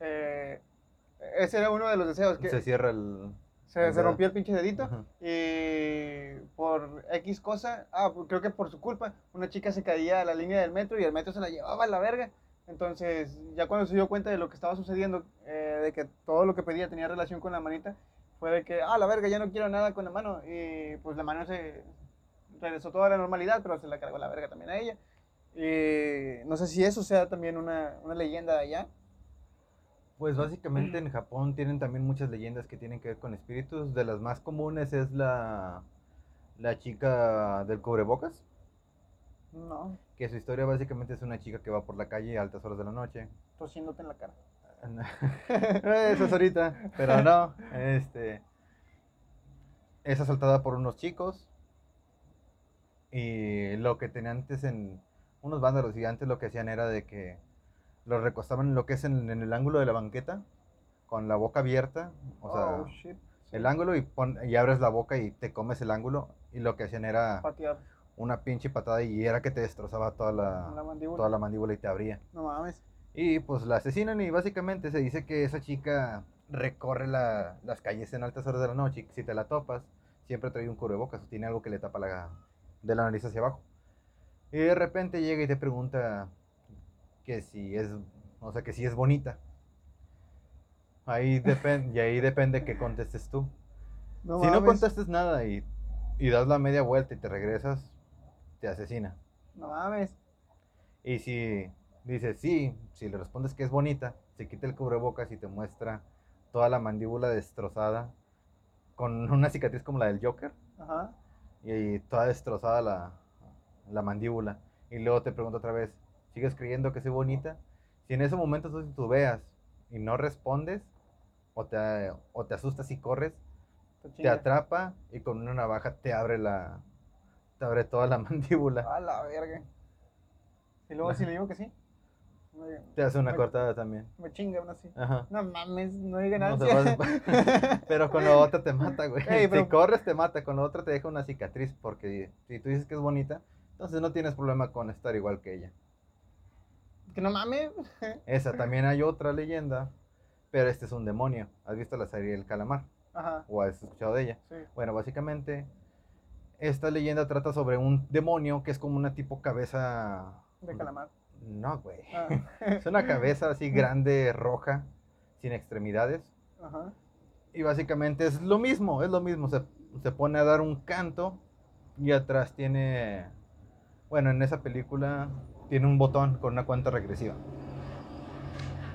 eh, ese era uno de los deseos. Que Se cierra el. se, se Ajá. rompió el pinche dedito Ajá. y por X cosa, ah, pues, creo que por su culpa, una chica se caía a la línea del metro y el metro se la llevaba a la verga. Entonces, ya cuando se dio cuenta de lo que estaba sucediendo, eh, de que todo lo que pedía tenía relación con la manita, fue de que, ah, la verga, ya no quiero nada con la mano. Y pues la mano se regresó toda a la normalidad, pero se la cargó la verga también a ella. Y no sé si eso sea también una, una leyenda de allá. Pues básicamente en Japón tienen también muchas leyendas que tienen que ver con espíritus. De las más comunes es la, la chica del cubrebocas. No, Que su historia básicamente es una chica que va por la calle a altas horas de la noche. tosiéndote en la cara. Eso es ahorita, pero no. Este es asaltada por unos chicos. Y lo que tenían antes en unos vándalos y antes lo que hacían era de que los recostaban en lo que es en, en el ángulo de la banqueta con la boca abierta, o sea, oh, shit. el ángulo y pon- y abres la boca y te comes el ángulo y lo que hacían era Patear una pinche patada y era que te destrozaba toda la toda la mandíbula y te abría. No mames. Y pues la asesinan y básicamente se dice que esa chica recorre la- las calles en altas horas de la noche y si te la topas, siempre trae un cubrebocas o tiene algo que le tapa la, de la nariz hacia abajo. Y de repente llega y te pregunta que si es, o sea, que si es bonita. Ahí depende, y ahí depende que contestes tú. No si no contestes nada y, y das la media vuelta y te regresas, te asesina. No mames. Y si dices sí, si le respondes que es bonita, se quita el cubrebocas y te muestra toda la mandíbula destrozada, con una cicatriz como la del Joker, Ajá. y toda destrozada la, la mandíbula. Y luego te pregunto otra vez, ¿sigues creyendo que soy bonita? Si en ese momento tú titubeas y no respondes, o te, o te asustas y corres, Te te atrapa y con una navaja te abre la, te abre toda la mandíbula. A la verga. Y luego si le digo que sí. Me, Te hace una me- cortada también. me chinga aún así. Ajá. No mames, no No nada. se pasa. Pero con la otra te mata, güey. Ey, Si pero- corres te mata, con la otra te deja una cicatriz porque si tú dices que es bonita, entonces no tienes problema con estar igual que ella. que no mames. Esa también hay otra leyenda, pero este es un demonio. ¿Has visto la serie El Calamar? Ajá. ¿O has escuchado de ella? Sí. Bueno, básicamente esta leyenda trata sobre un demonio que es como una tipo cabeza... De calamar. No, güey. Ah. Es una cabeza así grande, roja, sin extremidades. Ajá. Y básicamente es lo mismo, es lo mismo. Se, se pone a dar un canto y atrás tiene, bueno, en esa película tiene un botón con una cuenta regresiva.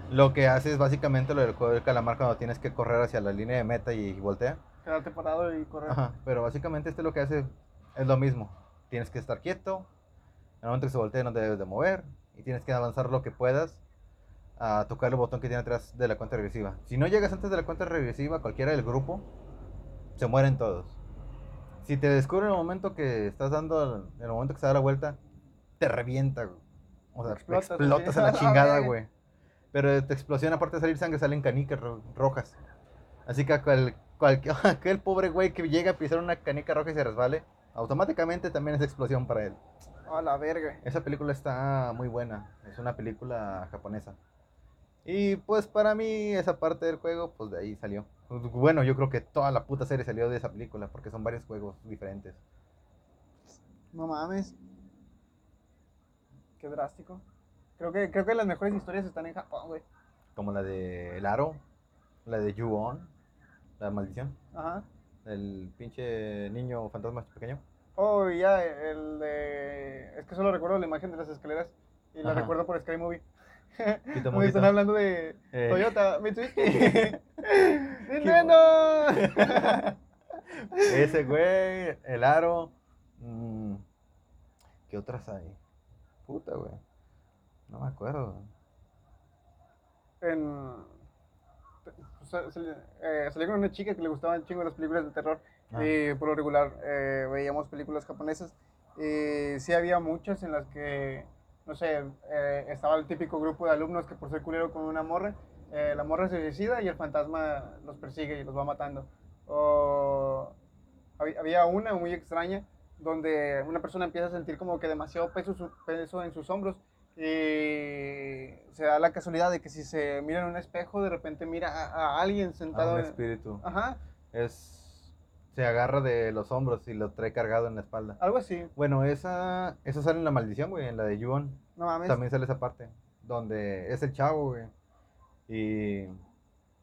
Lo que hace es básicamente lo del juego del calamar cuando tienes que correr hacia la línea de meta y voltea. Quedarte parado y correr. Ajá, pero básicamente este lo que hace es lo mismo. Tienes que estar quieto, en el momento que se voltee no te debes de mover y tienes que avanzar lo que puedas a tocar el botón que tiene atrás de la cuenta regresiva. Si no llegas antes de la cuenta regresiva, cualquiera del grupo, se mueren todos. Si te descubre en el momento que estás dando, en el momento que se da la vuelta, te revienta. güey. O sea, Explotas, explotas, A la la chingada, güey. Pero tu explosión, aparte de salir sangre, salen canicas ro- rojas. Así que cual, cualquier, aquel pobre güey que llega a pisar una canica roja y se resbale, automáticamente también es explosión para él. A la verga. Esa película está muy buena. Es una película japonesa. Y pues para mí esa parte del juego, pues de ahí salió. Bueno, yo creo que toda la puta serie salió de esa película porque son varios juegos diferentes. No mames. Qué drástico. Creo que, creo que las mejores historias están en Japón, güey. Como la de El Aro, la de Ju-On, la maldición, Ajá. el pinche niño fantasma pequeño. Oh, y ya, el de... Es que solo recuerdo la imagen de las escaleras y la Ajá. recuerdo por Sky Movie. Me están hablando de Eh. Toyota, Mitsubishi, Nintendo. Ese güey, el aro. mm, ¿Qué otras hay? Puta, güey. No me acuerdo. en, sa- sali- eh, salí con una chica que le gustaban chingo las películas de terror Ah. y por lo regular eh, veíamos películas japonesas y sí había muchas en las que, no sé, eh, estaba el típico grupo de alumnos que por ser culero con una morra, eh, la morra se suicida y el fantasma los persigue y los va matando. O había, una muy extraña donde una persona empieza a sentir como que demasiado peso, peso en sus hombros y se da la casualidad de que si se mira en un espejo, de repente mira a, a alguien sentado un en... espíritu. Ajá, Es. Se agarra de los hombros y lo trae cargado en la espalda. algo así. Bueno, esa. Esa sale en la maldición, güey, en la de Yuon. No mames. También sale esa parte. Donde es el chavo, güey. Y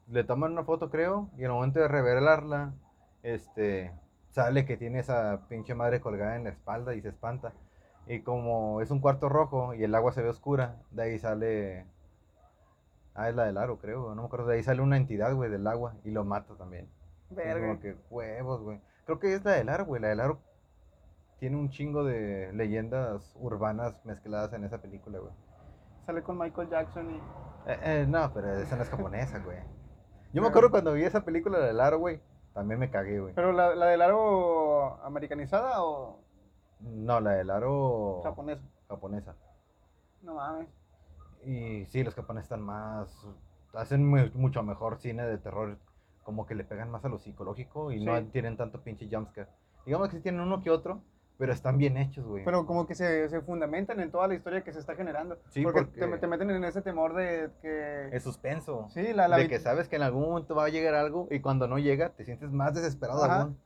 le toman una foto, creo. Y al momento de revelarla, este. Sale que tiene esa pinche madre colgada en la espalda y se espanta. Y como es un cuarto rojo y el agua se ve oscura, de ahí sale. Ah, es la del aro, creo. No me acuerdo. De ahí sale una entidad, güey, del agua y lo mata también. Es Verga. como que huevos, güey. Creo que es la del aro, güey. La del aro tiene un chingo de leyendas urbanas mezcladas en esa película, güey. Sale con Michael Jackson y... Eh, eh, no, pero esa no es japonesa, güey. Yo me acuerdo cuando vi esa película la del aro, güey. También me cagué, güey. ¿Pero la, la del aro americanizada o No, la del aro japonesa? japonesa. No mames. Y sí, los japoneses están más. Hacen mu- mucho mejor cine de terror. Como que le pegan más a lo psicológico y no Sí. tienen tanto pinche jumpscare. Digamos que sí tienen uno que otro, pero están bien hechos, güey. Pero como que se, se fundamentan en toda la historia que se está generando. Sí, porque, porque- Te, te meten en ese temor de que... Es suspenso. Sí, la, la de que sabes que en algún momento va a llegar algo y cuando no llega te sientes más desesperado Ajá. aún.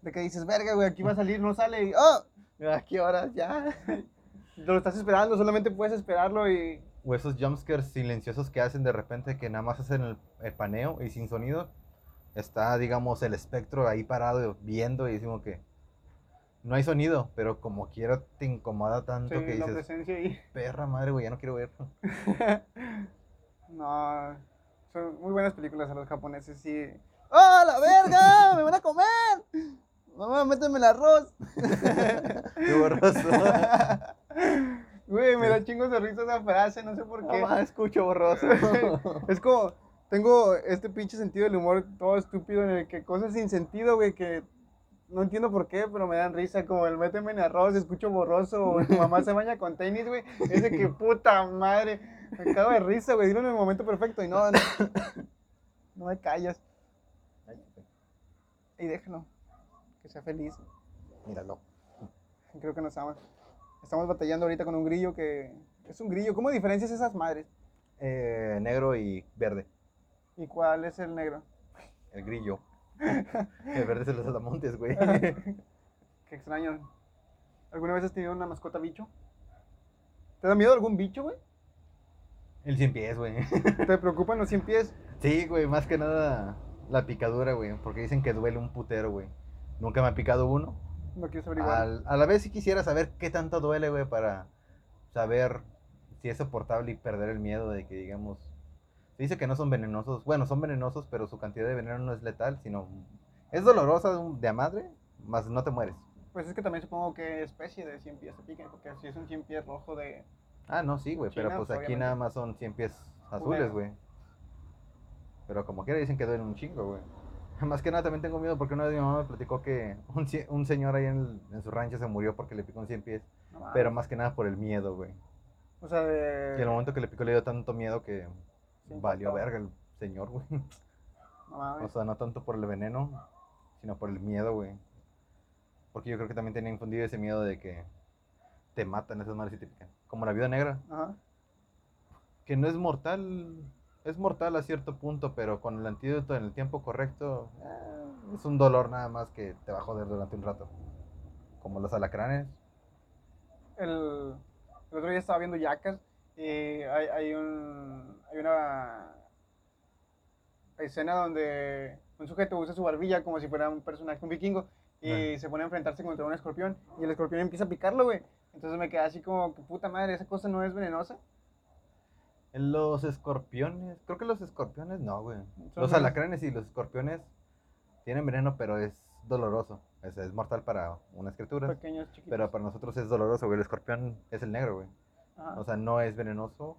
de que dices, verga, güey, aquí va a salir, no sale y... ¡Oh! ¿A qué hora? Ya. Lo estás esperando, solamente puedes esperarlo y... O esos jumpscares silenciosos que hacen de repente que nada más hacen el, el paneo y sin sonido. Está, digamos, el espectro ahí parado viendo y decimos que no hay sonido, pero como quiera te incomoda tanto Sí, que la dices, presencia ahí. perra madre, güey, ya no quiero verlo. no, son muy buenas películas a los japoneses, sí. ¡Oh, la verga! ¡Me van a comer! Mamá, méteme el arroz. Qué borroso. Güey, me da chingos de risa esa frase, no sé por qué. Mamá, escucho borroso. Es como, tengo este pinche sentido del humor todo estúpido en el que cosas sin sentido, güey, que no entiendo por qué, pero me dan risa, como el méteme en arroz, escucho borroso, o tu mamá se baña con tenis, güey, ese que puta madre, me cago de risa, güey, dilo en el momento perfecto y no, no, no me callas, y déjalo, que sea feliz, Míralo. creo que nos ama. Estamos batallando ahorita con un grillo que es un grillo, ¿cómo diferencias esas madres? Eh, negro y verde. ¿Y cuál es el negro? El grillo. El verde es los salamontes, güey. Qué extraño. ¿Alguna vez has tenido una mascota bicho? ¿Te da miedo algún bicho, güey? El cien pies, güey. ¿Te preocupan los 100 pies? Sí, güey, más que nada la picadura, güey. Porque dicen que duele un putero, güey. Nunca me ha picado uno. No quieres averiguar. Al- a la vez sí quisiera saber qué tanto duele, güey, para saber si es soportable y perder el miedo de que, digamos... Se dice que no son venenosos. Bueno, son venenosos, pero su cantidad de veneno no es letal, sino... Es dolorosa de, a madre, más no te mueres. Pues es que también supongo que especie de 100 pies te piquen, porque si es un 100 pies rojo de... Ah, no, sí, güey, pero pues pues, aquí nada más son 100 pies azules, güey. Pero como quiera dicen que duelen un chingo, güey. Más que nada también tengo miedo porque una vez mi mamá me platicó que un, un señor ahí en, el- en su rancho se murió porque le picó un 100 pies. No. Pero más que nada por el miedo, güey. O sea, de... Y el momento que le picó le dio tanto miedo que Sí, valió verga el señor, güey. No mames. O sea, no tanto por el veneno, sino por el miedo, güey. Porque yo creo que también tenía infundido ese miedo de que te matan esas madres y te pican. Como la vida negra. Ajá. que no es mortal, es mortal a cierto punto, pero con el antídoto en el tiempo correcto, eh, es un dolor nada más que te va a joder durante un rato. Como los alacranes. El, el otro día estaba viendo Yacas y hay, hay, un, hay una escena donde un sujeto usa su barbilla como si fuera un personaje, un vikingo, y Ah. se pone a enfrentarse contra un escorpión y el escorpión empieza a picarlo, güey. Entonces me quedé así como, que puta madre, esa cosa no es venenosa. En los escorpiones, creo que los escorpiones no, güey. Los alacranes y los escorpiones tienen veneno, pero es doloroso. Es, es mortal para unas criaturas. Pequeños, chiquitos. Pero para nosotros es doloroso, güey. El escorpión es el negro, güey. O sea, no es venenoso.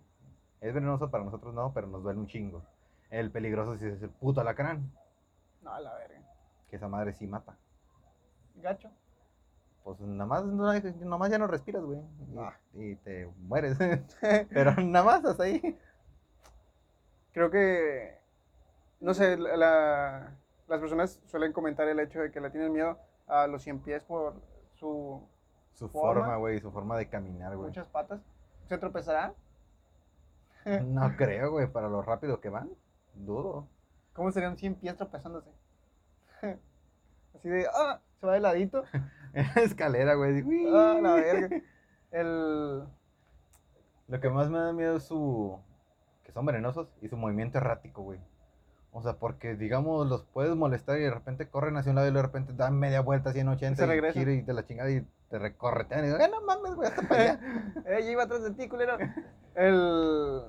Es venenoso para nosotros, no, pero nos duele un chingo. El peligroso sí es el puto alacrán, No, a la verga. que esa madre sí mata. Gacho. Pues nada más, nada más ya no respiras, güey. Y, Ah. y te mueres. pero nada más hasta ahí. Creo que, no sé, la- la- las personas suelen comentar el hecho de que le tienen miedo a los cien pies por su Su Forma. forma, güey, su forma de caminar, güey. muchas patas. ¿Se tropezará? No creo, güey, para lo rápido que van. Dudo. ¿Cómo serían 100 pies tropezándose? Así de, ah, se va de ladito. En la escalera, güey. Ah, la verga. El. Lo que más me da miedo es su. que son venenosos y su movimiento errático, güey. O sea, porque, digamos, los puedes molestar y de repente corren hacia un lado y de repente dan media vuelta 180 Y se y, gira y te la chingada y te recorretean y digo, "Eh, no mames, güey, hasta para allá". Eh, yo iba atrás de ti, culero. El.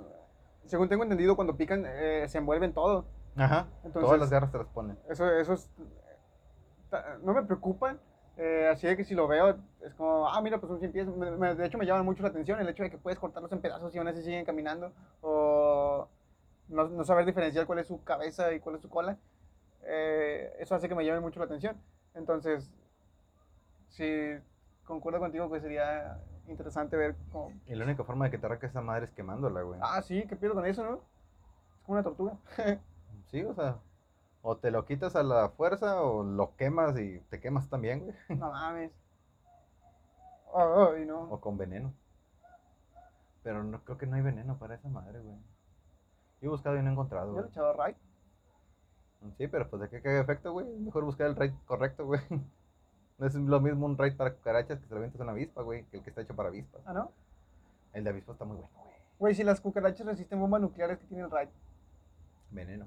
Según tengo entendido, cuando pican, eh, se envuelven todo. Ajá. Entonces- Todas las garras te las ponen. Eso, eso es- no me preocupan. eh, así de que si lo veo, es como, ah, mira, pues son 100 pies. Me- me- de hecho, me llama mucho la atención el hecho de que puedes cortarlos en pedazos y aún así siguen caminando. O no, no saber diferenciar cuál es su cabeza y cuál es su cola. eh, eso hace que me llame mucho la atención. Entonces, sí, concuerdo contigo que sería interesante ver como, Y la única forma de que te arranques esa madre es quemándola, güey. ah, sí, ¿qué pido con eso, no? Es como una tortuga. Sí, o sea. O te lo quitas a la fuerza o lo quemas y te quemas también, güey. no mames. Ay, no. O con veneno. Pero no creo que no hay veneno para esa madre, güey. Yo he buscado y no he encontrado, Yo he echado right. Sí, pero pues de qué caga efecto, güey. Mejor buscar el raid correcto, güey. No es lo mismo un raid para cucarachas que se lo avientas a una avispa, güey, que el que está hecho para avispas. Ah, ¿no? El de avispa está muy bueno, güey. Güey, si las cucarachas resisten bombas nucleares que tienen right. Veneno.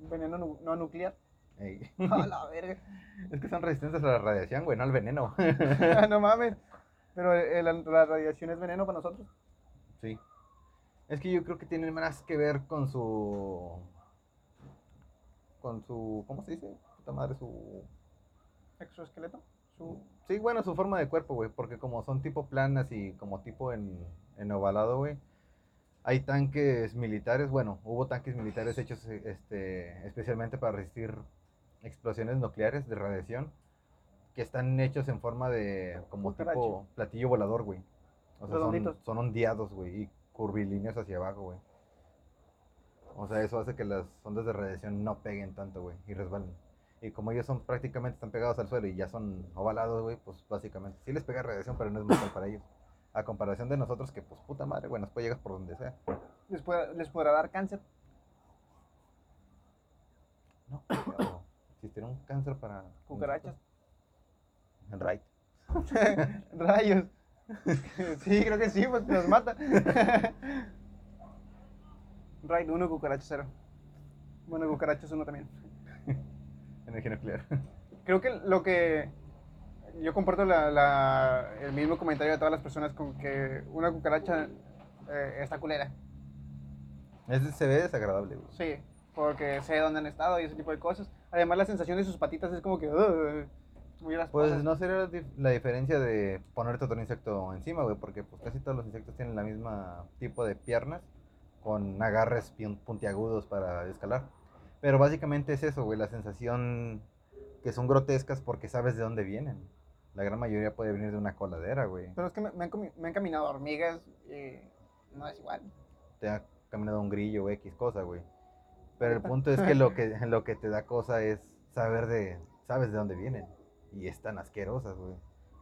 Veneno nu- no nuclear. Ey. A la verga. Es que son resistentes a la radiación, güey, no al veneno. no mames. Pero eh, la, la radiación es veneno para nosotros. Sí. Es que yo creo que tiene más que ver con su. Con su. ¿Cómo se dice? Puta madre, su. Exoesqueleto. Su... Sí, bueno, su forma de cuerpo, güey, porque como son tipo planas y como tipo en, en ovalado, güey, hay tanques militares, bueno, hubo tanques militares hechos este, especialmente para resistir explosiones nucleares de radiación, que están hechos en forma de como tipo platillo volador, güey. O sea, son, son ondeados, güey, y curvilíneos hacia abajo, güey. O sea, eso hace que las ondas de radiación no peguen tanto, güey, y resbalen. Y como ellos son prácticamente están pegados al suelo y ya son ovalados, güey, pues básicamente sí les pega radiación, pero no es mortal para ellos. A comparación de nosotros que, pues puta madre, güey, nos puede llegar por donde sea. Les, puede- les podrá dar cáncer. No, pero existirá un cáncer para... Cucarachas. En right. Rayos. sí, creo que sí, pues nos mata. right, uno, cucaracha cero. Bueno, cucarachas uno también. Energía nuclear. Creo que lo que yo comparto la- la- el mismo comentario de todas las personas con que una cucaracha eh, está culera. Es, se ve desagradable, güey. Sí, porque sé dónde han estado y ese tipo de cosas. Además, la sensación de sus patitas es como que muy Pues no sería la, dif- la diferencia de ponerte otro insecto encima, güey, porque pues casi todos los insectos tienen la misma tipo de piernas con agarres pun- puntiagudos para escalar. Pero básicamente es eso, güey, la sensación que son grotescas porque sabes de dónde vienen. La gran mayoría puede venir de una coladera, güey. Pero es que me, me han, me han caminado hormigas y no es igual. Te ha caminado un grillo o X cosa, güey. Pero el punto es que lo que lo que te da cosa es saber de sabes de dónde vienen y están asquerosas, güey.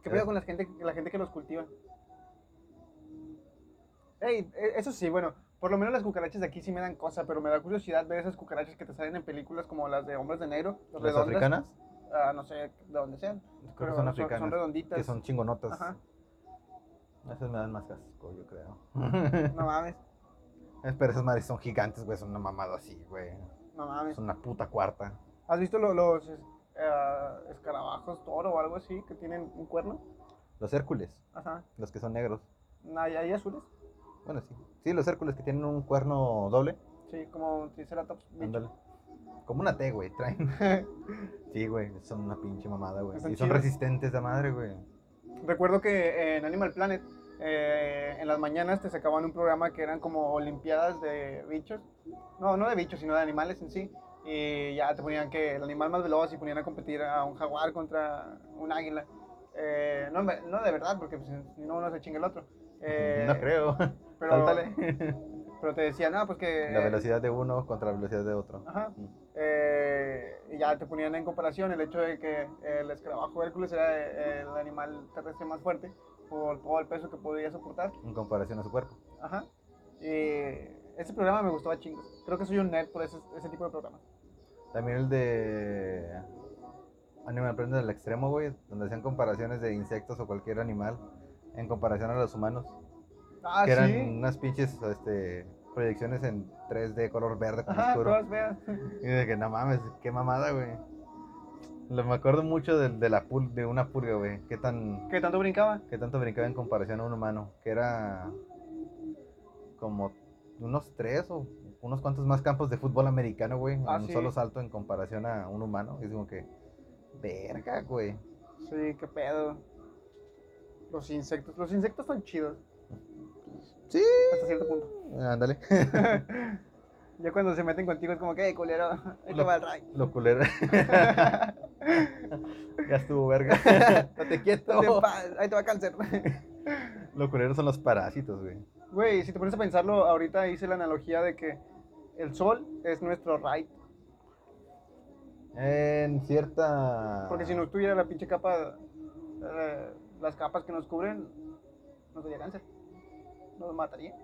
¿Qué pedo con la gente, la gente que los cultiva? Ey, e- eso sí, bueno, por lo menos las cucarachas de aquí sí me dan cosa, pero me da curiosidad ver esas cucarachas que te salen en películas como las de Hombres de Negro, Las redondas. africanas, Ah, no sé de dónde sean. creo pero que son africanas. Son redonditas. que son chingonotas. Ajá. Esas me dan más asco, yo creo. No mames, Es- Pero esas madres son gigantes, güey. Son una mamada así, güey. no mames. Son una puta cuarta. ¿Has visto lo- los eh, escarabajos toro o algo así que tienen un cuerno? Los Hércules, Ajá. los que son negros. ¿Hay, hay azules? Bueno, sí. Sí, los Hércules que tienen un cuerno doble. Sí, como un Triceratops. Ándale. Como una T, güey, traen. Sí, güey, son una pinche mamada, güey. Y son resistentes de madre, güey. Recuerdo que en Animal Planet, eh, en las mañanas te sacaban un programa que eran como olimpiadas de bichos. No, no de bichos, sino de animales en sí. Y ya te ponían que el animal más veloz y ponían a competir a un jaguar contra un águila. Eh, no, no de verdad, porque pues, si no uno se chinga el otro. Eh, no creo. Pero, Sáltale. pero te decían, no, pues que... La velocidad de uno contra la velocidad de otro. Ajá. Mm. Eh, y ya te ponían en comparación el hecho de que el escarabajo Hércules era el animal terrestre más fuerte por todo el peso que podía soportar. En comparación a su cuerpo. Ajá. Y ese programa me gustaba chingos. Creo que soy un nerd por ese, ese tipo de programas. También el de Animal Planet al extremo, güey, donde hacían comparaciones de insectos o cualquier animal en comparación a los humanos. Ah, que eran sí. unas pinches este, proyecciones en 3D color verde con Ajá, oscuro. Y de que no mames, qué mamada, güey. Lo- Me acuerdo mucho de, de la pul de una pulga, güey. Qué tan ¿Qué tanto brincaba? qué tanto brincaba en comparación a un humano. Que era como unos tres o unos cuantos más campos de fútbol americano, güey. Ah, en un sí. solo salto en comparación a un humano. Y es como que, verga, güey. Sí, qué pedo. Los insectos. Los insectos son chidos. Sí. Hasta cierto punto. Ándale. Ya cuando se meten contigo es como que, culero, ahí te Lo- va el ray. Lo culero. ya estuvo, verga. Date quieto. Ponte en paz, ahí te va cáncer. Lo culero son los parásitos, güey. Güey, si te pones a pensarlo, ahorita hice la analogía de que el sol es nuestro right. En cierta. Porque si no estuviera la pinche capa, eh, las capas que nos cubren, nos daría cáncer. Nos mataría.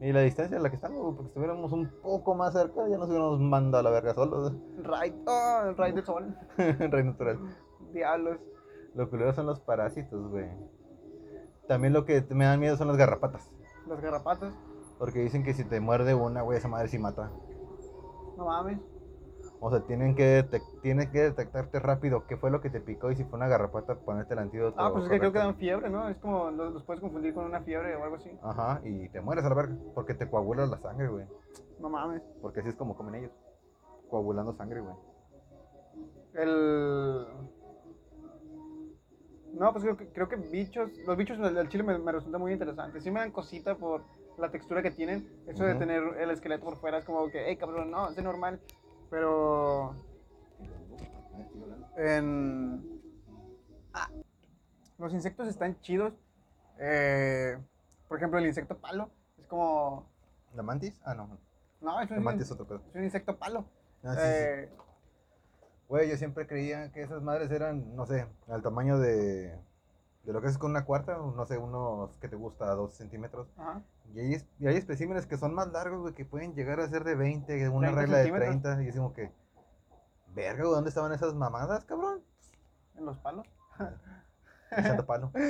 Y la distancia a la que estamos, porque estuviéramos un poco más cerca, ya nos hubiéramos mandado a la verga solos. Right, oh, el right del sol. Rey natural. Diablos. Lo culero son los parásitos, güey. También lo que me dan miedo son las garrapatas. Las garrapatas. Porque dicen que si te muerde una, güey, esa madre sí mata. No mames. O sea, tienen que, tienes que detectarte rápido qué fue lo que te picó y si fue una garrapata, ponerte el antídoto. Ah, pues es que creo que dan fiebre, ¿no? Es como, los, los puedes confundir con una fiebre o algo así. Ajá, y te mueres a la verga. Porque te coagula la sangre, güey. No mames. Porque así es como comen ellos. Coagulando sangre, güey. El... No, pues creo que, creo que bichos, los bichos del chile me, me resulta muy interesante. Sí me dan cosita por la textura que tienen. Eso de tener el esqueleto por fuera es como que, hey cabrón, no, es normal. Pero en... Ah, los insectos están chidos. Eh, por ejemplo, el insecto palo es como... ¿La mantis? Ah, no. No, es La un, mantis es otro pedo. es un insecto palo. Ah, sí, sí. Eh, Güey, yo siempre creía que esas madres eran, no sé, al tamaño de, de lo que es con una cuarta, no sé, unos que te gusta, dos centímetros. ajá. Y hay, y hay especímenes que son más largos, güey, que pueden llegar a ser de 20, de una 30 regla de centímetros. 30. Y es como que, verga, güey, ¿dónde estaban esas mamadas, cabrón? En los palos. Echando palo.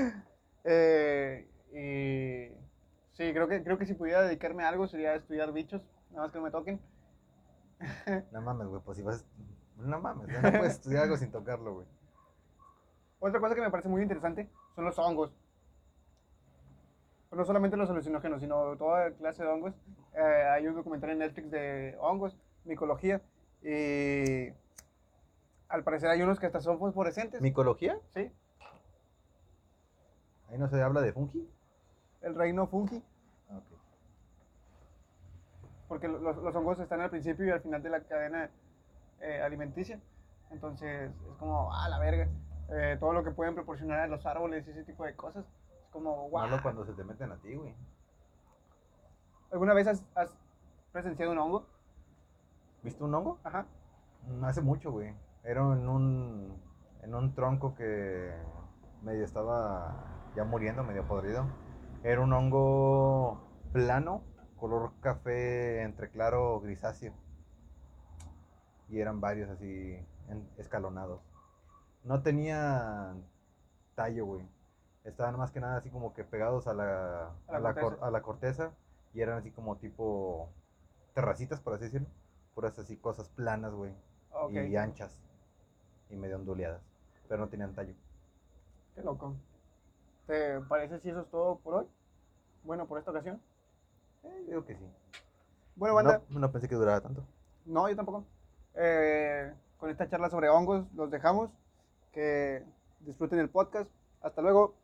Eh, y sí, creo que, creo que si pudiera dedicarme a algo sería estudiar bichos, nada más que no me toquen. No mames, güey, pues si vas, no mames, no puedes estudiar algo sin tocarlo, güey. Otra cosa que me parece muy interesante son los hongos. Pues no solamente los alucinógenos, sino toda clase de hongos. Eh, hay un documental en Netflix de hongos, micología, y al parecer hay unos que hasta son fosforescentes. ¿Micología? Sí, Ahí no se habla de fungi. el reino fungi, Ah, ok. porque lo- los, los hongos están al principio y al final de la cadena eh, alimenticia. Entonces es como, ah, la verga. Eh, todo lo que pueden proporcionar a los árboles y ese tipo de cosas. Como. Malo cuando se te meten a ti, güey. ¿Alguna vez has, has presenciado un hongo? ¿Viste un hongo? Ajá. Mm, Hace mucho, güey. Era en un, en un tronco que medio estaba ya muriendo, medio podrido. Era un hongo plano, color café entre claro grisáceo. Y eran varios así en- escalonados. No tenían tallo, güey. Estaban más que nada así como que pegados a la, A la a la cor- corteza. a la corteza. Y eran así como tipo terracitas, por así decirlo. Puras así cosas planas, güey y anchas y medio onduleadas, pero no tenían tallo. Qué loco. ¿Te parece si eso es todo por hoy? Bueno, por esta ocasión. Eh, digo que sí. Bueno, banda, No, no pensé que durara tanto. no, yo tampoco. Eh, con esta charla sobre hongos los dejamos. Que disfruten el podcast. Hasta luego.